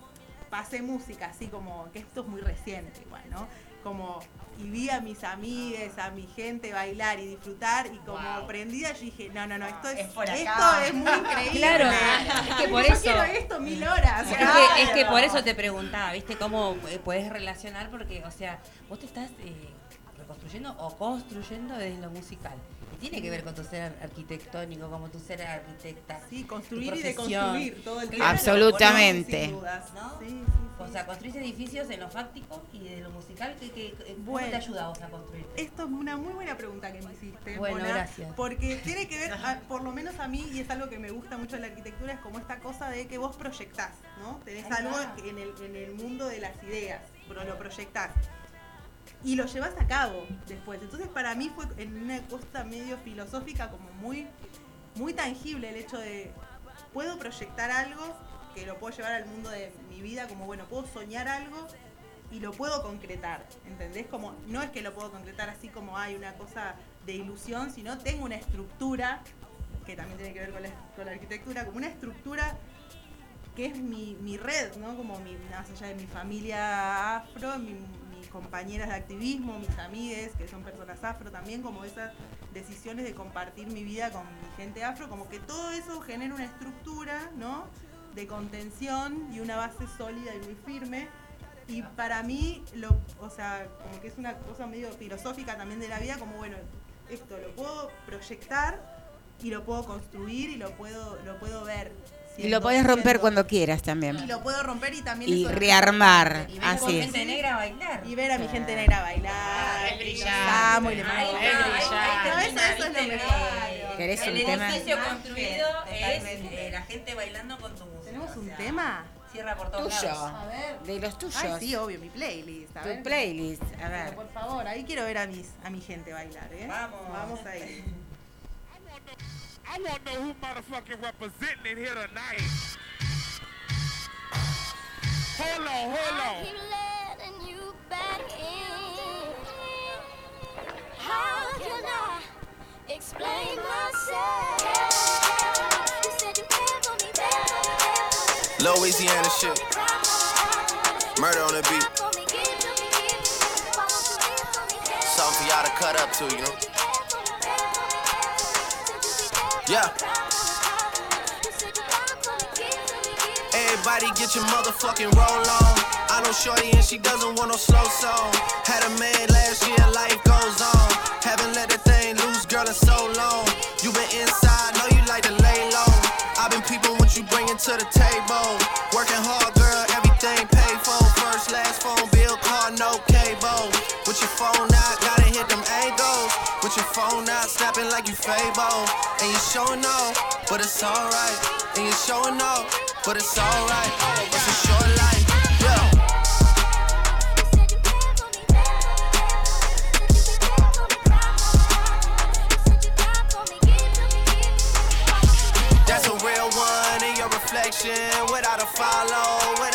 pasé música, así como, que esto es muy reciente igual, ¿no? Como, y vi a mis amigues, a mi gente bailar y disfrutar, y como prendida, yo dije, no, no, no, esto es, por acá. esto es muy increíble. Claro, es que por Yo eso- quiero esto mil horas. Es que, es que por eso te preguntaba, ¿viste? ¿Cómo eh, puedes relacionar? Porque, o sea, vos te estás eh, reconstruyendo o construyendo desde lo musical. Tiene que ver con tu ser ar- arquitectónico, como tu ser arquitecta. Sí, construir y deconstruir todo el tiempo. Absolutamente. Sin dudas, ¿no? Sí, sí, O sea, construís edificios en lo fáctico y de lo musical. que que- que- ¿Cómo Bueno. te ayuda a vos a construir? Esto es una muy buena pregunta que me hiciste. Bueno, Mona, gracias. Porque tiene que ver, *laughs* a- por lo menos a mí, y es algo que me gusta mucho de la arquitectura, es como esta cosa de que vos proyectás, ¿no? Tenés algo en el, en el mundo de las ideas, pero lo proyectás. Y lo llevas a cabo después. Entonces para mí fue en una cosa medio filosófica como muy, muy tangible el hecho de, puedo proyectar algo que lo puedo llevar al mundo de mi vida, como bueno, puedo soñar algo y lo puedo concretar, ¿entendés? Como, no es que lo puedo concretar así como hay una cosa de ilusión, sino tengo una estructura, que también tiene que ver con la, arquitectura, como una estructura que es mi, mi red, ¿no? Como mi, más allá de mi familia afro, mi- mis compañeras de activismo, mis amigues, que son personas afro también, como esas decisiones de compartir mi vida con mi gente afro, como que todo eso genera una estructura, ¿no? De contención y una base sólida y muy firme. Y para mí, lo, o sea, como que es una cosa medio filosófica también de la vida, como bueno, esto lo puedo proyectar y lo puedo construir y lo puedo, lo puedo ver. Y lo puedes romper cuando quieras también. y lo puedo romper y también Y rearmar, Y ver así con es. gente negra a bailar. Y ver a mi gente negra bailar. es brillante. Amo y le mando está, No, eso, eso es lo mejor. ¿Querés el un tema? edificio construido es eh, la gente bailando con tu música. ¿Tenemos un o sea, tema? Cierra por todos Tuyo. lados. A ver. De los tuyos. Ay, sí, obvio, mi playlist. A Tu ver. playlist, a Pero, ver. por favor, ahí quiero ver a, mis, a mi gente bailar, ¿eh? Vamos. Vamos ahí. *laughs* I want to know who motherfucking representing it here tonight. Hold on, hold on. How can I explain myself? You said you cared for me, cared for me, for me. Louisiana shit. Murder on the beat. Something for y'all to cut up to, you know? Yeah. Everybody get your motherfucking roll on. I know Shorty and she doesn't want no slow song. Had a man last year, life goes on. Haven't let the thing loose, girl, in so long. You been inside, know you like to lay low. I've been peeping what you bringing to the table. Working hard, girl, everything paid for. First, last phone bill, car, no cable. With your phone out, gotta hit them angles. With your phone out, snapping like you Fable. And you showing off, but it's alright. And you showing off, but it's alright. It's a short life. That's a real one in your reflection. Without a follow, without.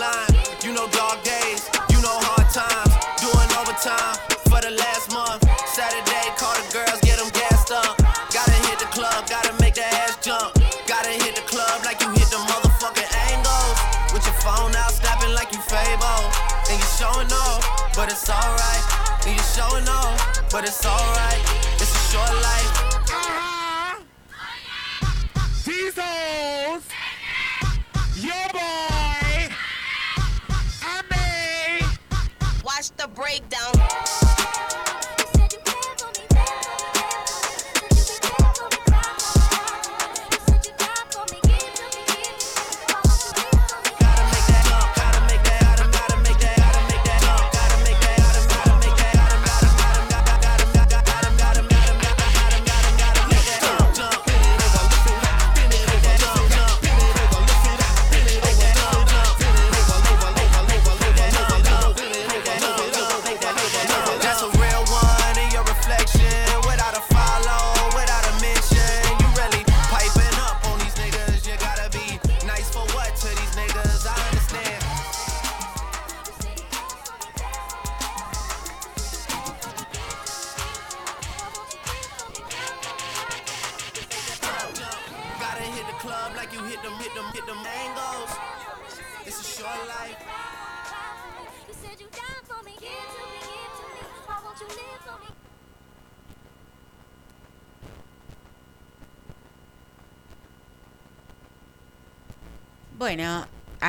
But it's alright. And you showing off, but it's alright. It's a short life. These hoes, your boy, I may. Watch the breakdown.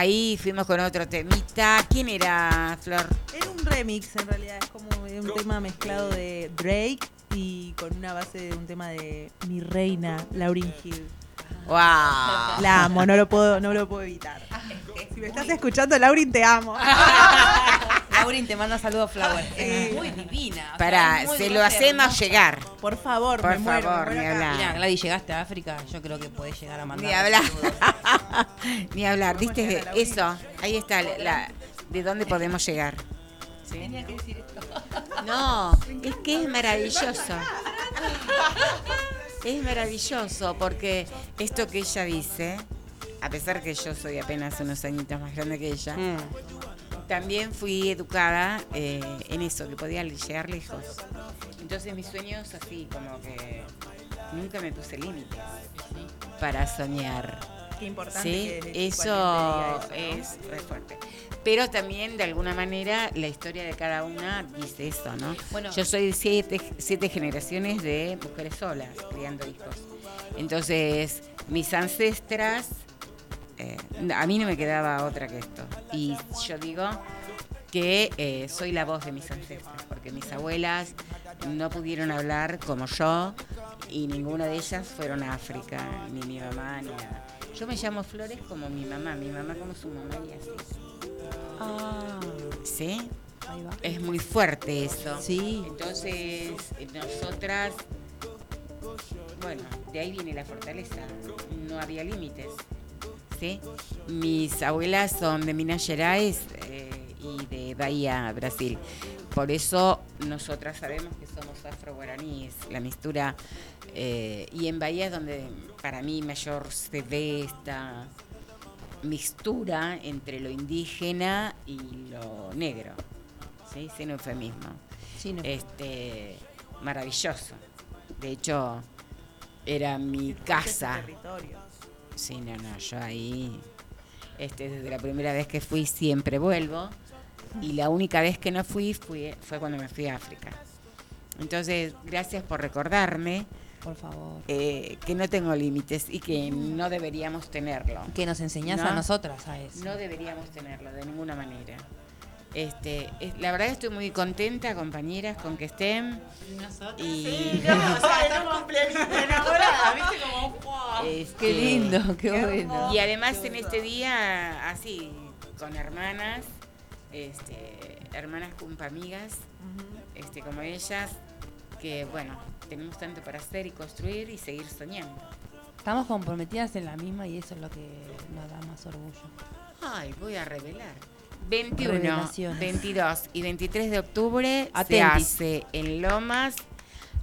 Ahí fuimos con otro temita. ¿Quién era, Flor? Era un remix en realidad, es como un tema mezclado de Drake y con una base de un tema de mi reina, Lauryn Hill. ¡Wow! La amo, no lo puedo, no lo puedo evitar. Si me estás escuchando, Lauryn, te amo. Laurin te manda saludos, Flower. Es muy divina. o sea, Para, se lo hacemos llegar. Por favor, Por me muero, favor, me muero ni acá. hablar. Mirá, Gladys, llegaste a África, yo creo que podés llegar a mandar. Ni hablar. *laughs* Ni hablar, Podemos ¿viste? llegar a la Eso, ahí está la, la- de dónde podemos llegar. Tenía que decir esto. No, *laughs* es que es maravilloso. Es maravilloso porque esto que ella dice, a pesar que yo soy apenas unos añitos más grande que ella, Mm. También fui educada eh, en eso, que podía llegar lejos. Entonces mis sueños así, como que nunca me puse límites para soñar. Qué importante Sí, que eso, es, fuerte. Pero también, de alguna manera, la historia de cada una dice eso, ¿no? Bueno. Yo soy siete, siete generaciones de mujeres solas, criando hijos. Entonces, mis ancestras, eh, a mí no me quedaba otra que esto. Y yo digo que eh, soy la voz de mis ancestras, porque mis abuelas no pudieron hablar como yo y ninguna de ellas fueron a África, ni mi mamá, ni nada. Yo me llamo Flores como mi mamá, mi mamá como su mamá y así. Ah, ¿Sí? ahí va. Es muy fuerte eso. Sí. Entonces, nosotras, bueno, de ahí viene la fortaleza. No había límites. ¿Sí? Mis abuelas son de Minas Gerais eh, y de Bahía, Brasil. Por eso nosotras sabemos que somos afro-guaraníes, la mistura. eh, y en Bahía es donde para mí mayor se ve esta mixtura entre lo indígena y lo negro, ¿sí? sin eufemismo. Sí, no. Este, maravilloso. De hecho, era mi casa. territorio. Sí, no, no, yo ahí, este, desde la primera vez que fui siempre vuelvo. Y la única vez que no fui, fui fue cuando me fui a África. Entonces, gracias por recordarme Por favor. eh, que no tengo límites y que no deberíamos tenerlo. Que nos enseñás ¿No? a nosotras a eso. No deberíamos tenerlo de ninguna manera. Este, es- la verdad que estoy muy contenta, compañeras, con que estén. Nosotros Y- sí, *laughs* no, o sea, *laughs* viste como wow. Este, Qué lindo, qué bueno. Y además en este día, así, con hermanas, este, hermanas cumpamigas, este, como ellas, que bueno, tenemos tanto para hacer y construir y seguir soñando. Estamos comprometidas en la misma y eso es lo que nos da más orgullo. Ay, voy a revelar. 21, Revelaciones. 22 y 23 de octubre Atentis. se hace en Lomas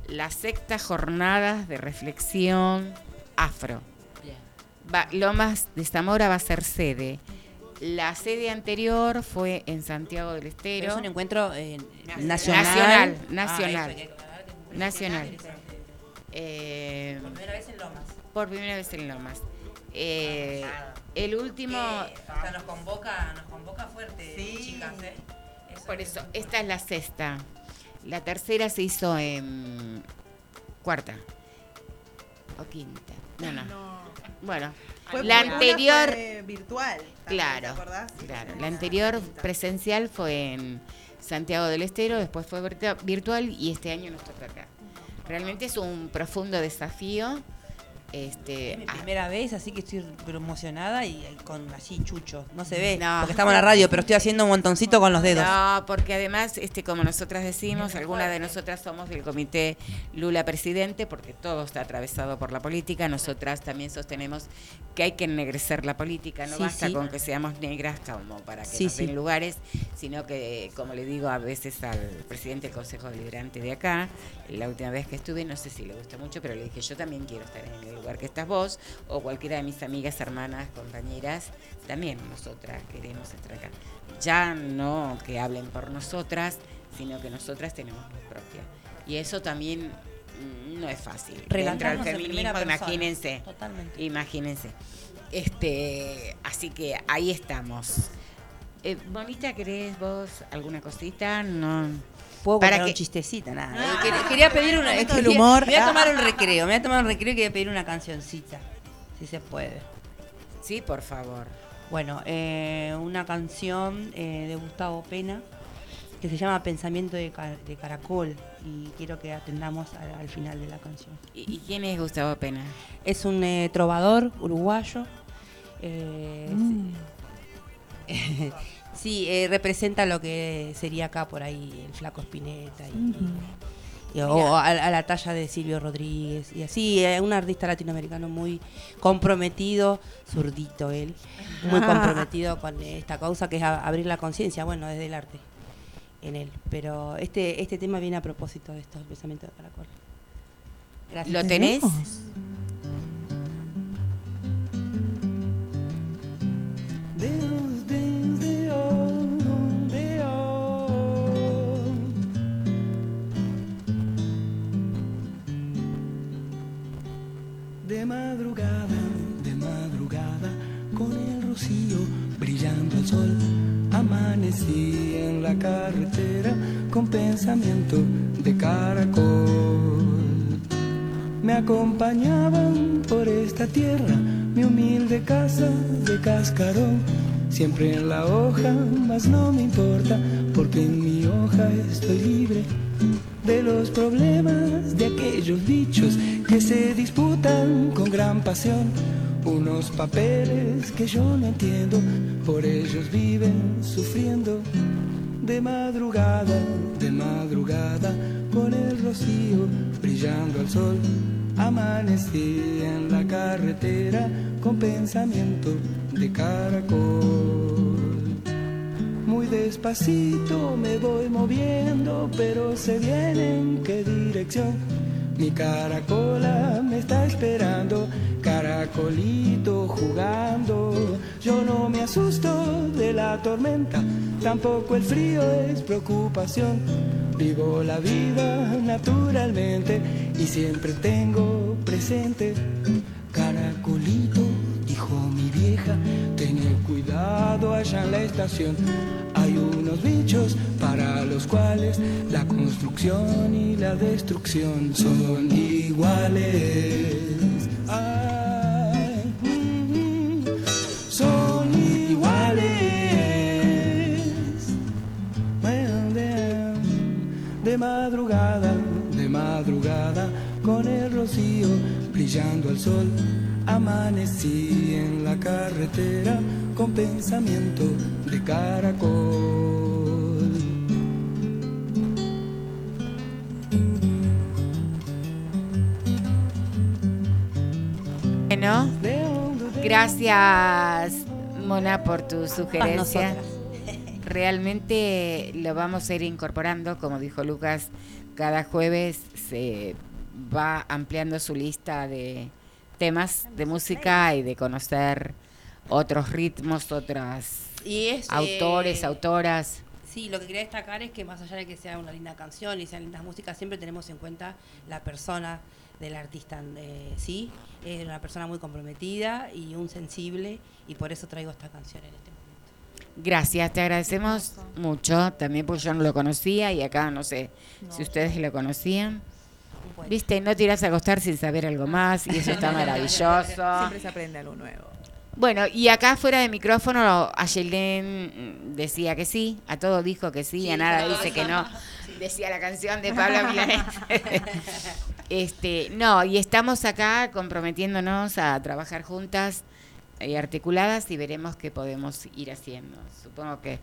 la sexta jornada de reflexión afro. Va- Lomas de Zamora va a ser sede. La sede anterior fue en Santiago del Pero Estero. es un encuentro eh, Nacional, nacional. nacional. Ah, que Nacional. Eh, Por primera vez en Lomas. por primera vez en Lomas. Eh, el último... Que, o sea, nos convoca, nos convoca fuerte, chicas, ¿eh? Por eso, esta es la sexta. La tercera se hizo en cuarta o quinta. No, no. Bueno, Fue la anterior, fue virtual. también, ¿te claro, acordás? claro. La anterior presencial fue en Santiago del Estero, después fue virtua- virtual y este año nos toca acá. Realmente es un profundo desafío. Este, Es mi ah, primera vez, así que estoy emocionada y eh, con así chucho. No se ve, No. porque estamos en la radio, pero estoy haciendo un montoncito con los dedos. No, porque además, este, como nosotras decimos, algunas de nosotras somos del comité Lula Presidente, porque todo está atravesado por la política. Nosotras también sostenemos que hay que ennegrecer la política. No Sí, basta sí. con que seamos negras como para que Sí, nos den lugares, sino que, como le digo a veces al presidente del Consejo Deliberante de acá, la última vez que estuve, no sé si le gusta mucho, pero le dije, yo también quiero estar en el lugar que estás vos, o cualquiera de mis amigas, hermanas, compañeras, también nosotras queremos estar acá. Ya no que hablen por nosotras, sino que nosotras tenemos voz propia. Y eso también mm, no es fácil. Dentro del feminismo, imagínense. Totalmente. Imagínense. Este, así que ahí estamos. Eh, Bonita, ¿querés vos alguna cosita? No. Puedo Para contar que- un chistecita, nada. Eh, quería, quería pedir una. Quería- humor. Me voy a tomar un recreo, me voy a tomar un recreo y quería pedir una cancioncita. Si se puede. Sí, por favor. Bueno, eh, una canción eh, de Gustavo Pena que se llama Pensamiento de, Ca- de Caracol y quiero que atendamos al, al final de la canción. ¿Y, y quién es Gustavo Pena? Es un eh, trovador uruguayo. eh, *laughs* Sí, eh, representa lo que sería acá por ahí el flaco Spinetta y, y- o a, a la talla de Silvio Rodríguez y así, eh, un artista latinoamericano muy comprometido, zurdito él, muy Ah. comprometido con esta causa que es a- abrir la conciencia, bueno, desde el arte en él. Pero este este tema viene a propósito de esto, el pensamiento de Caracol. Gracias. ¿Lo tenés? Deus, De madrugada, de madrugada, con el rocío brillando el sol, amanecí en la carretera con pensamiento de caracol. Me acompañaban por esta tierra mi humilde casa de cascarón, siempre en la hoja, mas no me importa, porque en mi hoja estoy libre de los problemas de aquellos bichos que se disputan con gran pasión. Unos papeles que yo no entiendo, por ellos viven sufriendo. De madrugada, de madrugada, con el rocío brillando al sol, amanecí en la carretera con pensamiento de caracol. Muy despacito me voy moviendo, pero sé bien en qué dirección. Mi caracola me está esperando, caracolito jugando. Yo no me asusto de la tormenta, tampoco el frío es preocupación. Vivo la vida naturalmente y siempre tengo presente. Caracolito, dijo mi vieja, tened cuidado allá en la estación. Hay unos bichos para los cuales la construcción y la destrucción son iguales. Son iguales. De madrugada, de madrugada, con el rocío brillando al sol, amanecí en la carretera con pensamiento de caracol. Bueno, gracias Mona por tu sugerencia. *laughs* Realmente lo vamos a ir incorporando, como dijo Lucas, cada jueves se va ampliando su lista de temas de música y de conocer otros ritmos, otras Y es, autores, eh, autoras. Sí, lo que quería destacar es que más allá de que sea una linda canción y sean lindas músicas, siempre tenemos en cuenta la persona del artista, eh, sí, es una persona muy comprometida y un sensible y por eso traigo esta canción en este momento. Gracias, te agradecemos mucho también porque yo no lo conocía y acá no sé si ustedes lo conocían. Viste, no te irás a acostar sin saber algo más y eso está maravilloso. Siempre se aprende algo nuevo. Bueno, y acá fuera de micrófono, Ayelén decía que sí, a todo dijo que sí, Sí, a nada dice que no. Decía la canción de Pablo Milanés. *laughs* este, no, y estamos acá comprometiéndonos a trabajar juntas y articuladas y veremos qué podemos ir haciendo. Supongo que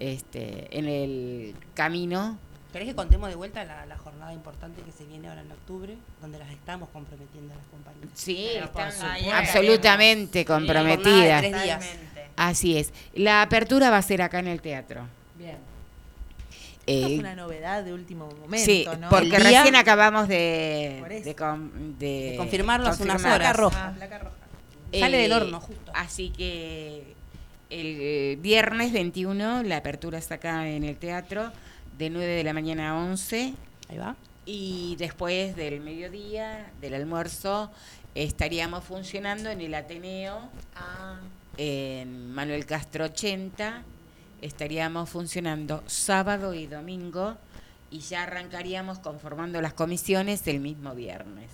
este, en el camino ¿Querés que contemos de vuelta la, la jornada importante que se viene ahora en octubre, donde las estamos comprometiendo a las compañías? Sí, están absolutamente comprometidas. Así es. La apertura va a ser acá en el teatro. Bien. Eh, Esto es una novedad de último momento, sí, ¿no? porque día- recién acabamos de, de, com- de De confirmarlo hace unas horas. roja. Placa roja. Sale Eh, del horno, justo. Así que el viernes 21 la apertura está acá en el teatro de 9 de la mañana a 11. Ahí va. Y después del mediodía, del almuerzo, estaríamos funcionando en el Ateneo, en Manuel Castro 80. Estaríamos funcionando sábado y domingo y ya arrancaríamos conformando las comisiones el mismo viernes.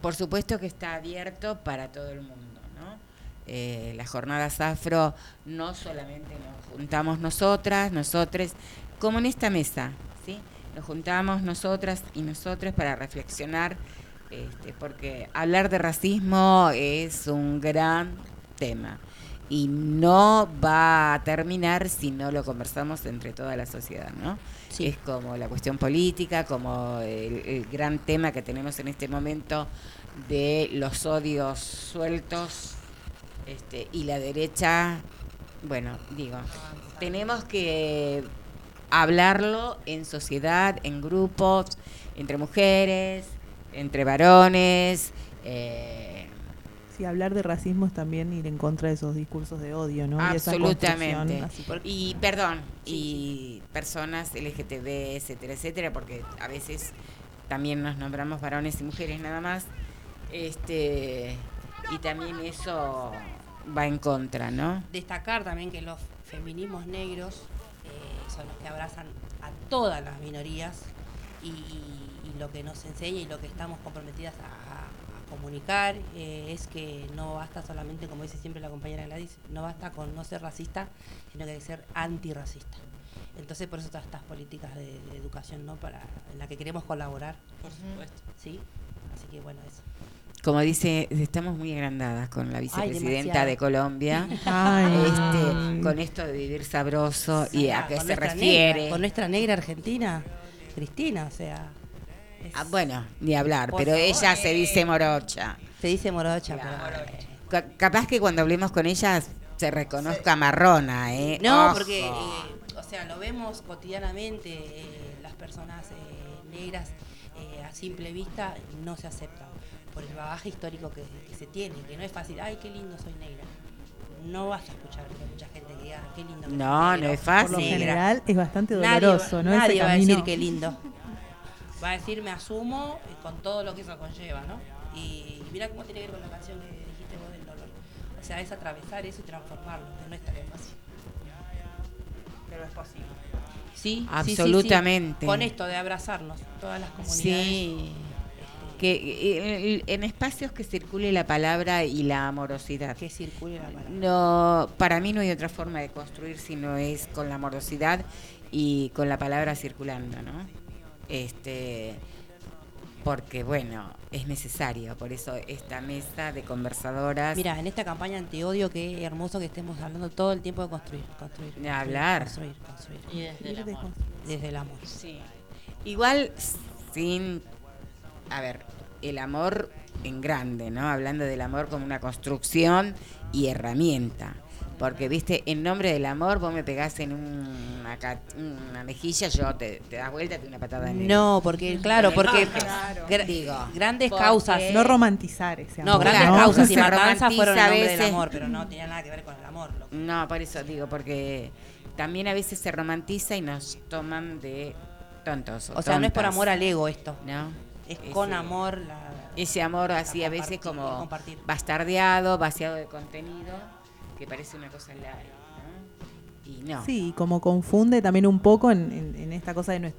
Por supuesto que está abierto para todo el mundo, ¿no? Eh, las jornadas afro no solamente nos juntamos nosotras, nosotres, como en esta mesa, ¿sí? Nos juntamos nosotras y nosotros para reflexionar, este, porque hablar de racismo es un gran tema. y no va a terminar si no lo conversamos entre toda la sociedad, ¿no? Es como la cuestión política, como el, el gran tema que tenemos en este momento de los odios sueltos este, y la derecha, bueno, digo, tenemos que hablarlo en sociedad, en grupos, entre mujeres, entre varones. eh, Sí, hablar de racismo es también ir en contra de esos discursos de odio, ¿no? Y Absolutamente. así por- Y perdón, y personas LGTB, etcétera, etcétera, porque a veces también nos nombramos varones y mujeres nada más. Este y también eso va en contra, ¿no? Destacar también que los feminismos negros son los que abrazan a todas las minorías y, y lo que nos enseña y lo que estamos comprometidas a, a comunicar eh, es que no basta solamente, como dice siempre la compañera Gladys, no basta con no ser racista, sino que hay que ser antirracista. Entonces por eso todas estas políticas de, de educación, ¿no? Para, en la que queremos colaborar. Por supuesto. Sí, así que bueno, eso. Como dice, estamos muy agrandadas con la vicepresidenta de Colombia, *laughs* Ay. este, con esto de vivir sabroso y a qué se refiere. negra, con nuestra negra argentina, Cristina, o sea. Ah, bueno, ni hablar, pero favor. ella se dice morocha. Se dice morocha, pero. Ca- capaz que cuando hablemos con ella se reconozca marrona, ¿eh? No, Ojo. porque, eh, o sea, lo vemos cotidianamente, eh, las personas eh, negras eh, a simple vista no se aceptan por el bagaje histórico que, que se tiene, que no es fácil, ay, qué lindo soy negra. No vas a escuchar que hay mucha gente que diga, qué lindo. que soy No, no es fácil. Por lo negra". general es bastante Nadie doloroso, va- ¿no? Nadie Ese va a camino. decir qué lindo. Va a decir, me asumo eh, con todo lo que eso conlleva, ¿no? Y, mira cómo tiene que ver con la canción que dijiste vos del dolor. O sea, es atravesar eso y transformarlo, que no es tan fácil. Pero es posible. Sí, sí, sí, sí. Absolutamente. Con esto de abrazarnos, todas las comunidades. Sí. Que eh, en espacios que circule la palabra y la amorosidad. Que circule la palabra. No, para mí no hay otra forma de construir si no es con la amorosidad y con la palabra circulando, ¿no? Este, porque bueno, es necesario, por eso esta mesa de conversadoras. Mira, en esta campaña antiodio, qué hermoso que estemos hablando todo el tiempo de construir, construir. De hablar. Construir, construir. Y desde el amor. Desde el amor. Sí. Igual sin, a ver, el amor en grande, ¿no? Hablando del amor como una construcción y herramienta. Porque, viste, en nombre del amor vos me pegás en una, mejilla, yo te, te das vuelta y te doy una patada en el... No, porque, claro, porque Claro. gra- Digo, grandes porque- causas. No romantizar ese amor. No, grandes causas y matanzas fueron en a nombre del veces. amor, pero no tenía nada que ver con el amor. No, por eso digo, porque también a veces se romantiza y nos toman de tontos. O sea, no es por amor al ego esto. No. Es Ese- con amor la, Ese amor así a veces como compartir. bastardeado, vaciado de contenido, que parece una cosa ¿no? Y no. Sí, y como confunde también un poco en, en- en esta cosa de,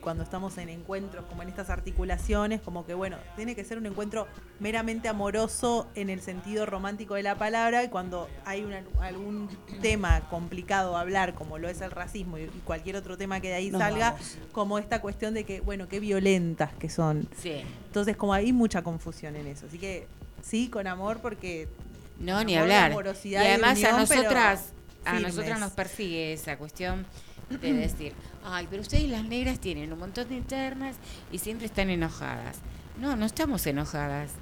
cuando estamos en encuentros, como en estas articulaciones, como que bueno, tiene que ser un encuentro meramente amoroso en el sentido romántico de la palabra, y cuando hay una- algún tema complicado a hablar, como lo es el racismo y, y cualquier otro tema que de ahí Nos salga, vamos. como esta cuestión de que, bueno, qué violentas que son. Sí. Entonces, como hay mucha confusión en eso. Así que sí, con amor, porque. No, ni hablar. Y además unión, a pero nosotras, a firmes. nosotras nos persigue esa cuestión de decir, ay, pero ustedes las negras tienen un montón de internas y siempre están enojadas. No, no estamos enojadas.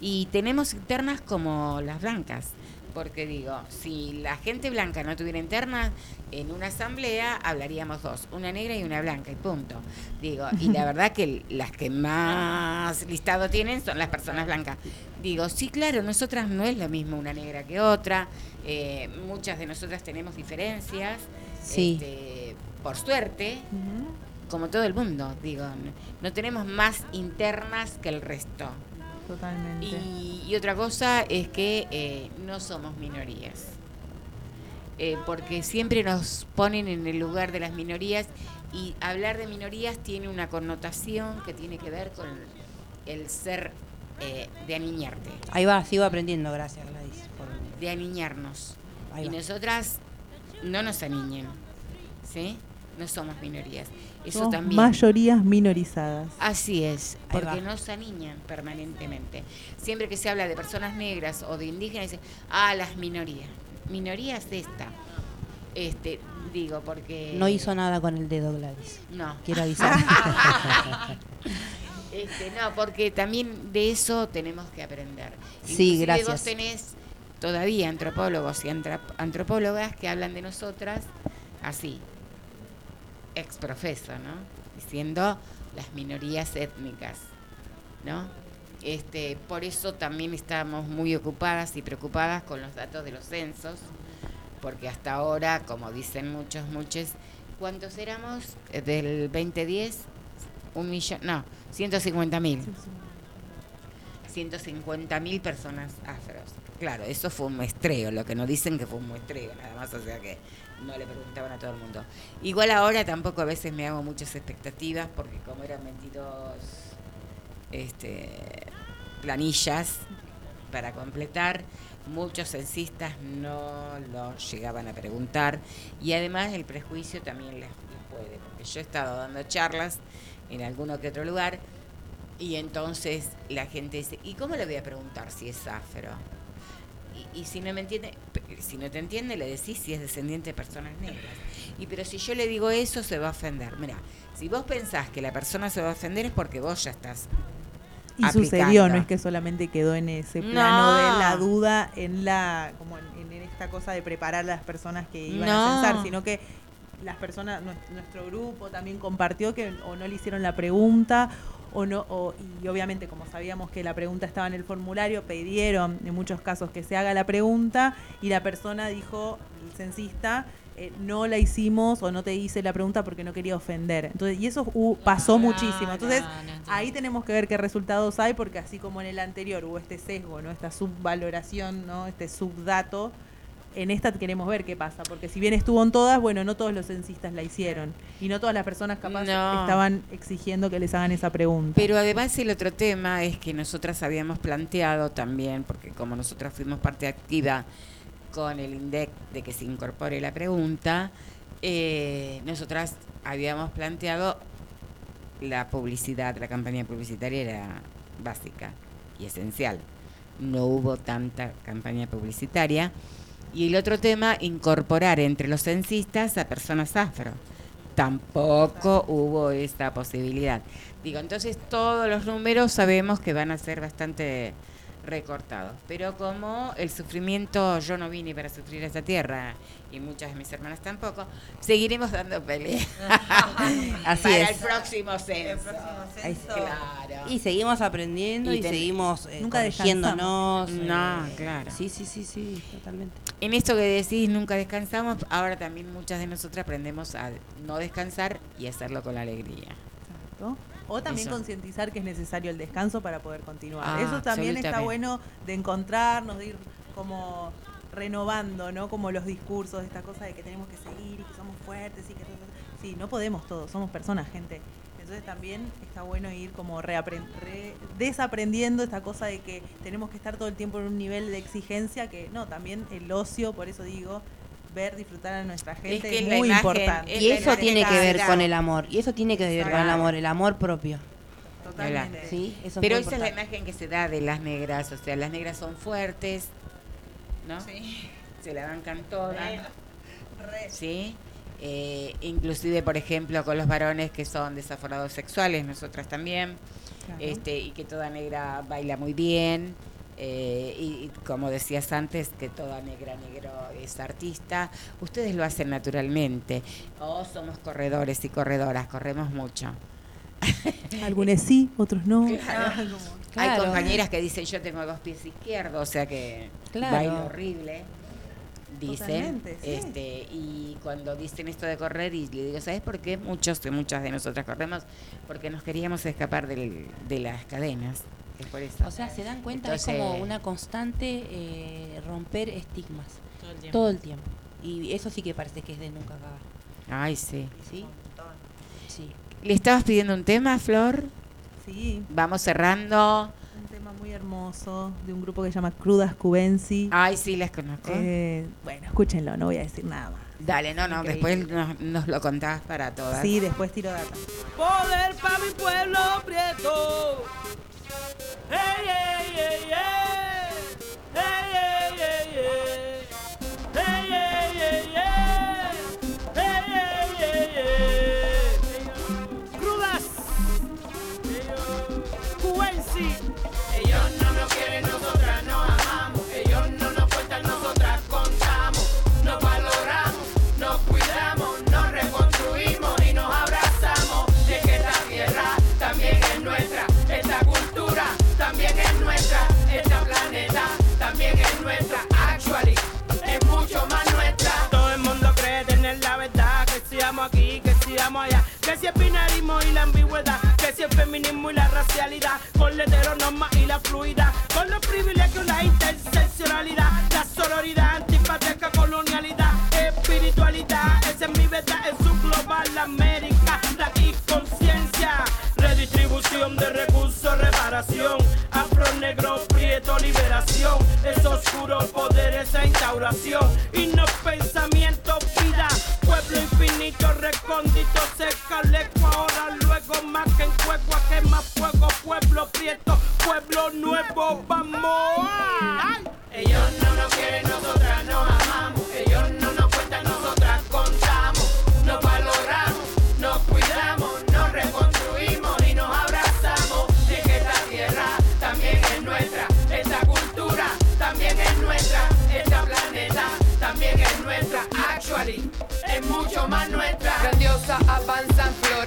Y tenemos internas como las blancas. Porque digo, si la gente blanca no tuviera internas, en una asamblea hablaríamos dos, una negra y una blanca, y punto. Digo, y la *laughs* verdad que las que más listado tienen son las personas blancas. Digo, sí, claro, nosotras no es lo mismo una negra que otra, eh, muchas de nosotras tenemos diferencias, Sí. este, por suerte, como todo el mundo, digo, no tenemos más internas que el resto. Totalmente. Y, y otra cosa es que eh, no somos minorías. Eh, porque siempre nos ponen en el lugar de las minorías y hablar de minorías tiene una connotación que tiene que ver con el ser eh, de aniñarte, Ahí va, sigo aprendiendo, gracias Gladys. por- de aniñarnos. Ahí y va. nosotras no nos aniñen, ¿sí? No somos minorías. Eso Somos también. mayorías minorizadas. Así es, Ahí porque va. nos aniñan permanentemente. Siempre que se habla de personas negras o de indígenas, dicen, ah, las minorías. minoría es esta. Este, digo, porque... No hizo nada con el dedo Gladys. No. Quiero *laughs* avisar. Este, no, porque también de eso tenemos que aprender. Sí, Inclusive gracias. Vos tenés todavía antropólogos y antropólogas que hablan de nosotras así, ex profeso, ¿no? Diciendo las minorías étnicas, ¿no? Este, por eso también estamos muy ocupadas y preocupadas con los datos de los censos, porque hasta ahora, como dicen muchos, muchos, ¿cuántos éramos eh, del 2010? Un millón, no, 150 mil. 150 mil personas afros. Claro, eso fue un muestreo, lo que nos dicen que fue un muestreo, nada más, o sea que no le preguntaban a todo el mundo. Igual ahora tampoco a veces me hago muchas expectativas, porque como eran 22 este, planillas para completar, muchos censistas no lo llegaban a preguntar y además el prejuicio también les, puede, porque yo he estado dando charlas en alguno que otro lugar y entonces la gente dice, ¿y cómo le voy a preguntar si es afro? Y, si no me entiende, si no te entiende, le decís si es descendiente de personas negras. Y pero si yo le digo eso, se va a ofender. Mira, si vos pensás que la persona se va a ofender es porque vos ya estás Y aplicando. sucedió, no es que solamente quedó en ese No. plano de la duda, en la como en, en esta cosa de preparar a las personas que iban No. a censar, sino que las personas, nues- nuestro grupo también compartió que o no le hicieron la pregunta o no o- y obviamente como sabíamos que la pregunta estaba en el formulario pidieron en muchos casos que se haga la pregunta y la persona dijo el censista eh, no la hicimos o no te hice la pregunta porque no quería ofender. Entonces y eso uh, pasó muchísimo. entonces ahí tenemos que ver qué resultados hay porque así como en el anterior hubo este sesgo no esta subvaloración no este subdato en esta queremos ver qué pasa, porque si bien estuvo en todas, bueno, no todos los censistas la hicieron y no todas las personas capaz No. estaban exigiendo que les hagan esa pregunta. Pero además el otro tema es que nosotras habíamos planteado también, porque como nosotras fuimos parte activa con el INDEC de que se incorpore la pregunta, eh, nosotras habíamos planteado la publicidad, la campaña publicitaria era básica y esencial. No hubo tanta campaña publicitaria. Y el otro tema, incorporar entre los censistas a personas afro. Tampoco hubo esta posibilidad. Digo, entonces todos los números sabemos que van a ser bastante recortados. Pero como el sufrimiento, yo no vine para sufrir esta tierra y muchas de mis hermanas tampoco, seguiremos dando pelea. *laughs* Así para es. el próximo censo. Ahí está. Claro. Y seguimos aprendiendo y, Y ten- seguimos eh, Nunca corrigiéndonos. eh, No, claro. Sí, sí, sí, sí, totalmente. En esto que decís, nunca descansamos, ahora también muchas de nosotras aprendemos a no descansar y hacerlo con alegría. ¿no? O también concientizar que es necesario el descanso para poder continuar. Ah, Eso también está bueno de encontrarnos, de ir como renovando, ¿no? Como los discursos, esta cosa de que tenemos que seguir y que somos fuertes y que... Sí, no podemos todos, somos personas, gente. Entonces también está bueno ir como re- desaprendiendo esta cosa de que tenemos que estar todo el tiempo en un nivel de exigencia que no, también el ocio, por eso digo, ver, disfrutar a nuestra gente que es, muy imagen importante. es Y eso tiene que ver con el amor. Y eso tiene que ver con el amor, el amor propio. Totalmente. Sí, eso Pero esa es la imagen que se da de las negras, o sea, las negras son fuertes, ¿no? Sí. Se la bancan todas. ¿Sí? Eh, inclusive, por ejemplo, con los varones que son desaforados sexuales, nosotras también, Claro. este, y que toda negra baila muy bien, eh, y, y como decías antes, que toda negra negro es artista, ustedes lo hacen naturalmente, o somos corredores y corredoras, corremos mucho. *laughs* Algunos sí, otros no. Claro. Claro. Hay compañeras que dicen yo tengo dos pies izquierdos, o sea que Claro. bailo horrible. Dicen, sí. este, y cuando dicen esto de correr, y le digo, ¿sabes por qué? Muchos y muchas de nosotras corremos porque nos queríamos escapar del- de las cadenas. Es por eso. O sea, se dan cuenta, Entonces- es como una constante eh, romper estigmas. Todo el tiempo. Todo el tiempo. Y eso sí que parece que es de nunca acabar. Ay, sí. ¿Sí? Sí. ¿Le estabas pidiendo un tema, Flor? Sí, Vamos cerrando. un tema muy hermoso de un grupo que se llama Crudas Cubensi. Ay, sí, las conozco. Eh, bueno, escúchenlo, no voy a decir nada más. Dale, no, no, Increíble. después nos, nos lo contás para todas. Sí, después tiro data. Poder para mi pueblo prieto. Crudas. Cuenci. Si el binarismo y la ambigüedad. Que si el feminismo y la racialidad. Con la heteronorma y la fluida. Con los privilegios, la interseccionalidad. La sororidad, antipatriarca, colonialidad. Espiritualidad, esa es mi verdad. Es su global América. Raíz, conciencia. Redistribución de recursos, reparación. Afro, negro, prieto, liberación. Es oscuro poder, esa instauración. Y no pensamiento, cerca, leco, ahora, luego, más que en cueco, a quema fuego, pueblo prieto, pueblo nuevo, vamos. Ellos no nos quieren, nosotras nos mucho más nuestra. Grandiosa avanzan, florecen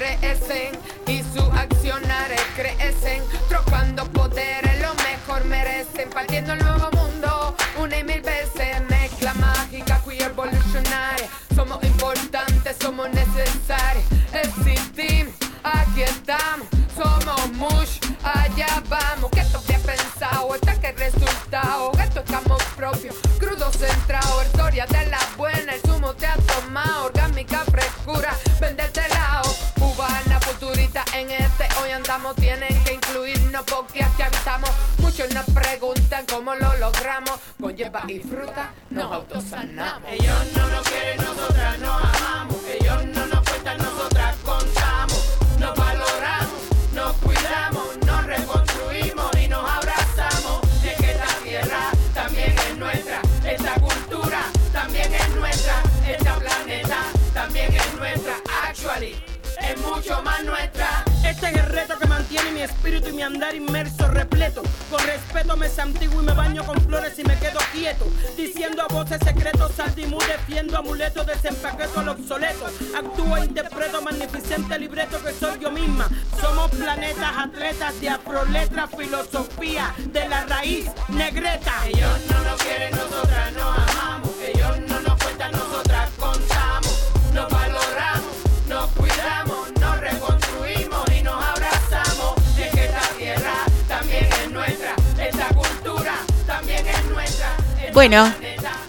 con hierba y fruta nos autosanamos. Mi espíritu y mi andar inmerso, repleto. Con respeto me santiguo y me baño con flores y me quedo quieto. Diciendo a voces secretos, saltimú, defiendo amuletos, desempaqueto al obsoleto. Actúo, interpreto, magnificente libreto que soy yo misma. Somos planetas, atletas de afroletra, filosofía de la raíz negreta. Ellos no nos quieren, nosotras nos amamos. Bueno,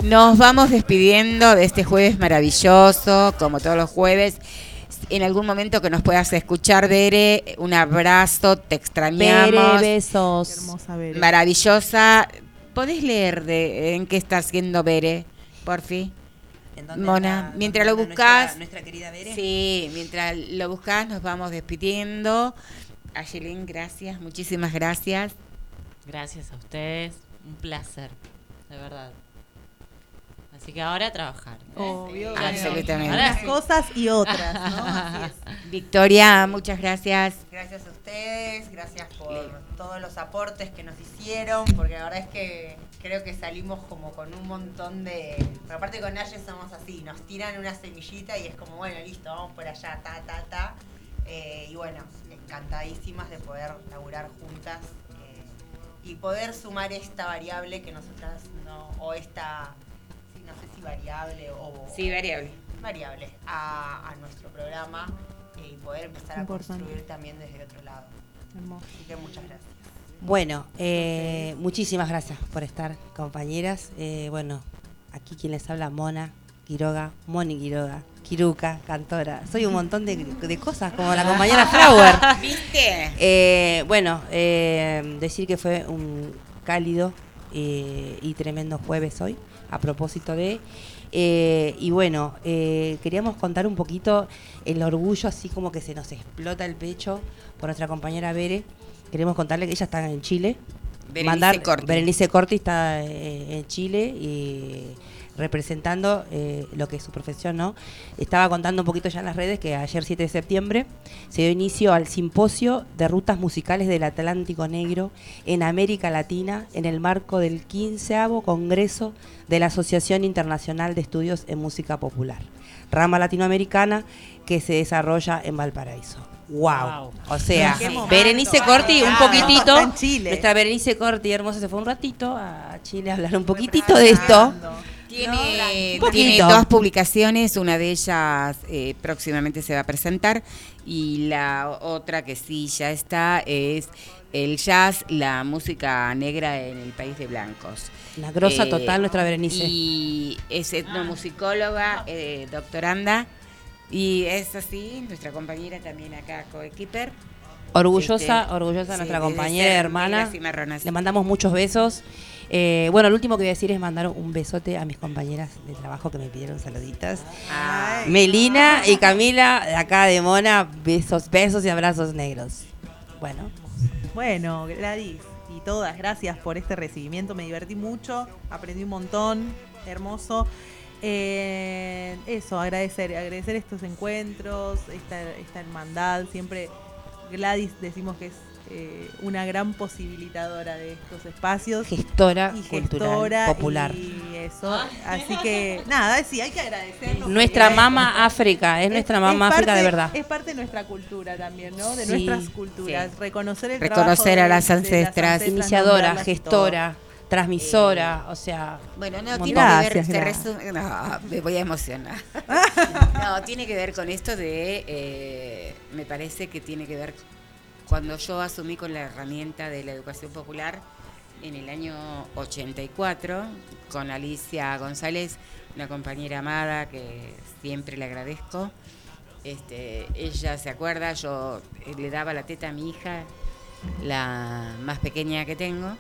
nos vamos despidiendo de este jueves maravilloso, como todos los jueves. En algún momento que nos puedas escuchar, Bere, un abrazo, te extrañamos. Bere, besos. Hermosa Bere. Maravillosa. ¿Podés leer de en qué está haciendo Bere, por fin? ¿En dónde Mona, mientras lo anda nuestra- buscas. nuestra querida Bere? Sí, mientras lo buscas, nos vamos despidiendo. Ayelin, gracias, muchísimas gracias. Gracias a ustedes, un placer, de verdad. Así que ahora a trabajar. ¿eh? Obvio, sí. Absolutamente. Ahora Unas sí. cosas y otras, ¿no? *laughs* Así es. Victoria, muchas gracias. Gracias a ustedes, gracias por todos los aportes que nos hicieron, porque la verdad es que creo que salimos como con un montón de... Pero aparte con Naye somos así, nos tiran una semillita y es como, bueno, listo, vamos por allá, ta, ta, ta. Eh, y bueno, encantadísimas de poder laburar juntas y poder sumar esta variable que nosotras no, o esta, no sé si variable o... Sí, variable. Variable a, a nuestro programa eh, y poder empezar a Importante. construir también desde otro lado. Hermoso. Así que muchas gracias. Bueno, eh, muchísimas gracias por estar, compañeras. Eh, bueno, aquí quien les habla, Mona Quiroga, Moni Quiroga, Kiruka, cantora. Soy un montón de, de cosas, como la compañera Flower. *laughs* ¿Viste? Eh, bueno, eh, decir que fue un cálido eh, y tremendo jueves hoy, a propósito de... eh, y bueno, eh, queríamos contar un poquito el orgullo, así como que se nos explota el pecho por nuestra compañera Bere. Queremos contarle que ella está en Chile. Berenice Corti. Berenice Corti está en Chile y representando eh, lo que es su profesión, ¿no? Estaba contando un poquito ya en las redes que ayer 7 de septiembre se dio inicio al simposio de rutas musicales del Atlántico Negro en América Latina en el marco del 15 Congreso de la Asociación Internacional de Estudios en Música Popular, rama latinoamericana que se desarrolla en Valparaíso. wow. O sea. Berenice Corti, un poquitito. está en Chile. Nuestra Berenice Corti hermosa se fue un ratito a Chile a hablar un poquitito de esto. Tiene, dos publicaciones, una de ellas eh, próximamente se va a presentar y la otra que sí ya está es el jazz, la música negra en el país de blancos. Eh, La grosa total, nuestra Berenice. Y es etnomusicóloga, eh, doctoranda, y es así, nuestra compañera también acá, coequiper. Orgullosa, Este, orgullosa sí, nuestra compañera, hermana. Le mandamos muchos besos. Eh, bueno, lo último que voy a decir es mandar un besote a mis compañeras de trabajo que me pidieron saluditas. Melina y Camila, de acá de Mona, besos, besos y abrazos negros. Bueno, Bueno, Gladys y todas, gracias por este recibimiento. Me divertí mucho, aprendí un montón, hermoso. Eh, eso, agradecer, agradecer estos encuentros, esta, esta hermandad. Siempre Gladys decimos que es eh, una gran posibilitadora de estos espacios. Gestora y cultural, gestora popular. Y eso. Así que, nada, sí, hay que agradecerlo. nuestra mama África, es nuestra mama África de verdad. Es parte de nuestra cultura también, ¿no? De Sí, nuestras culturas. sí. Reconocer el Reconocer trabajo a de- las de ancestras. Iniciadora, nombrarlas y gestora, transmisora, o sea. Bueno, no, tiene que ver, se resume- no, me voy a emocionar. *laughs* no, tiene que ver con esto de, eh, me parece que tiene que ver cuando yo asumí con la herramienta de la educación popular en el año 84 con Alicia González, una compañera amada que siempre le agradezco. Este, ella se acuerda, yo eh, le daba la teta a mi hija, la más pequeña que tengo.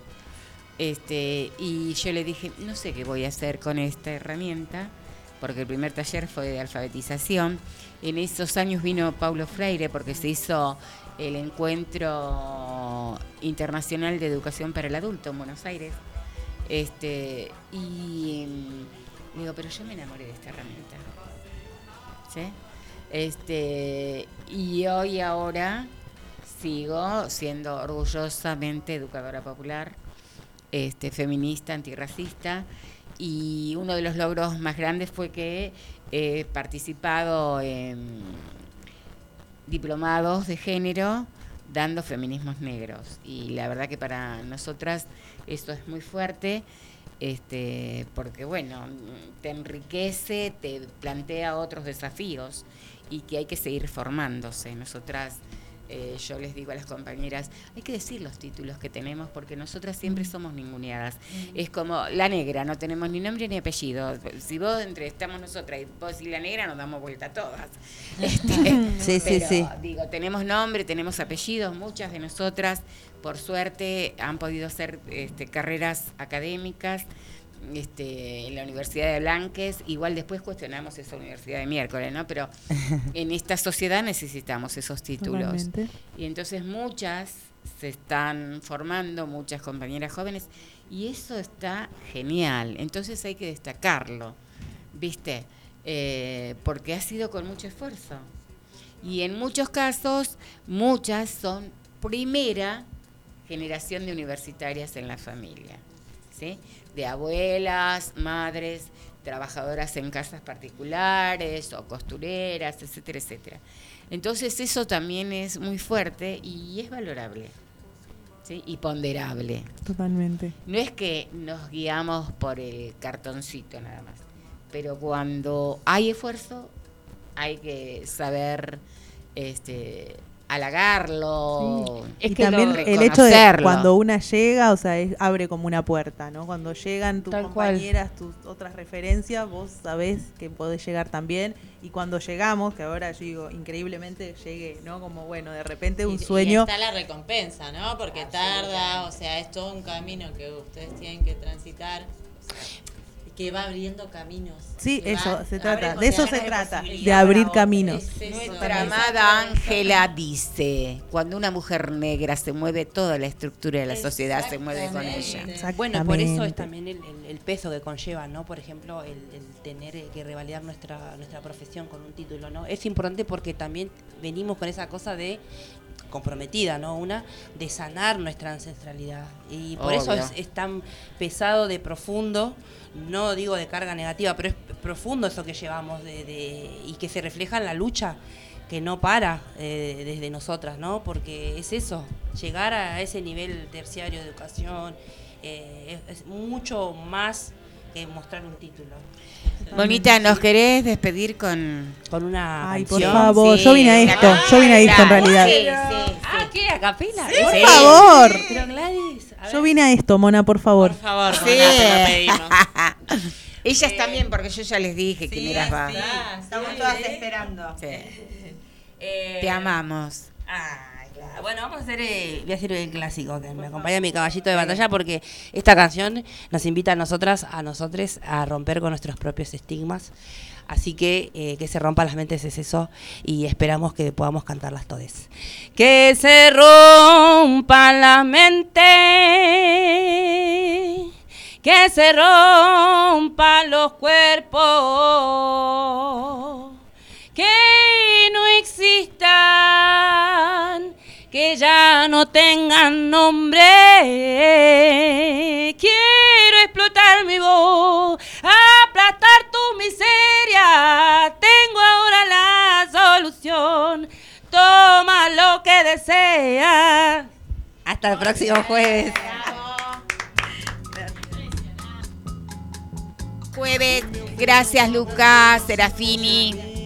Este, y yo le dije, no sé qué voy a hacer con esta herramienta, porque el primer taller fue de alfabetización. En esos años vino Paulo Freire porque se hizo el encuentro internacional de educación para el adulto en Buenos Aires. Este, y mm, digo, pero yo me enamoré de esta herramienta. ¿Sí? Este, y hoy ahora sigo siendo orgullosamente educadora popular, este, feminista, antirracista, y uno de los logros más grandes fue que he participado en diplomados de género dando feminismos negros. Y la verdad que para nosotras esto es muy fuerte, este, porque bueno, te enriquece, te plantea otros desafíos y que hay que seguir formándose. Nosotras, eh, yo les digo a las compañeras, hay que decir los títulos que tenemos porque nosotras siempre somos ninguneadas. Es como la negra, no tenemos ni nombre ni apellido. Si vos entre estamos nosotras y vos y la negra, nos damos vuelta todas. *laughs* Este, Sí, sí, pero, sí. Digo, tenemos nombre, tenemos apellidos, muchas de nosotras, por suerte, han podido hacer este, carreras académicas este, en la Universidad de Blanques. Igual después cuestionamos esa Universidad de miércoles, ¿no? Pero *laughs* en esta sociedad necesitamos esos títulos. Totalmente. Y entonces muchas se están formando, muchas compañeras jóvenes, y eso está genial. Entonces hay que destacarlo, ¿viste? Eh, porque ha sido con mucho esfuerzo. Y en muchos casos, muchas son primera generación de universitarias en la familia, ¿sí? De abuelas, madres, trabajadoras en casas particulares o costureras, etcétera, etcétera. Entonces eso también es muy fuerte y es valorable, ¿sí? Y ponderable. Totalmente. No es que nos guiamos por el cartoncito nada más, pero cuando hay esfuerzo hay que saber este halagarlo, y también el hecho de cuando una llega, o sea, es- abre como una puerta, ¿no? Cuando llegan tus Tal cual. compañeras, tus otras referencias, vos sabés que podés llegar también. Y cuando llegamos, que ahora yo digo, increíblemente llegué, ¿no? Como bueno, de repente un Y- y sueño. está la recompensa, ¿no? Porque tarda, o sea, es todo un camino que ustedes tienen que transitar. o sea, que va abriendo caminos. Sí, eso va- se trata, de eso se trata, de abrir caminos. Es Nuestra amada Ángela dice, cuando una mujer negra se mueve, toda la estructura de la sociedad se mueve con ella. Bueno, por eso es también el, el- el peso que conlleva, ¿no? Por ejemplo, el, el tener que revalidar nuestra nuestra profesión con un título, ¿no? Es importante porque también venimos con esa cosa de comprometida, ¿no? Una de sanar nuestra ancestralidad. Y por eso es, es tan pesado de profundo, no digo de carga negativa, pero es profundo eso que llevamos de, de- y que se refleja en la lucha que no para eh, desde nosotras, ¿no? Porque es eso, llegar a ese nivel terciario de educación eh, es, es mucho más que mostrar un título. Bonita, ¿nos querés despedir con, con una Ay, por favor, Sí, yo vine a esto, yo vine a esto en realidad. Sí, sí, Ah, ¿qué? ¿A capela? Por Sí. favor. Pero Gladys, a ver. Yo vine a esto, Mona, por favor. Por favor, Sí. Mona, te lo pedimos. *laughs* Ellas también, porque yo ya les dije que me las va. Estamos todas esperando. Sí. Eh, Te amamos. Claro. Bueno, vamos a hacer, eh, voy a hacer el clásico que me acompaña mi caballito de batalla porque esta canción nos invita a nosotras, a nosotros, a romper con nuestros propios estigmas. Así que eh, que se rompan las mentes es eso y esperamos que podamos cantarlas todas. Que se rompan las mentes, que se rompan los cuerpos que no existan, que ya no tengan nombre. Quiero explotar mi voz, aplastar tu miseria. Tengo ahora la solución. Toma lo que deseas. Hasta el próximo jueves. Jueves, gracias Lucas, Serafini.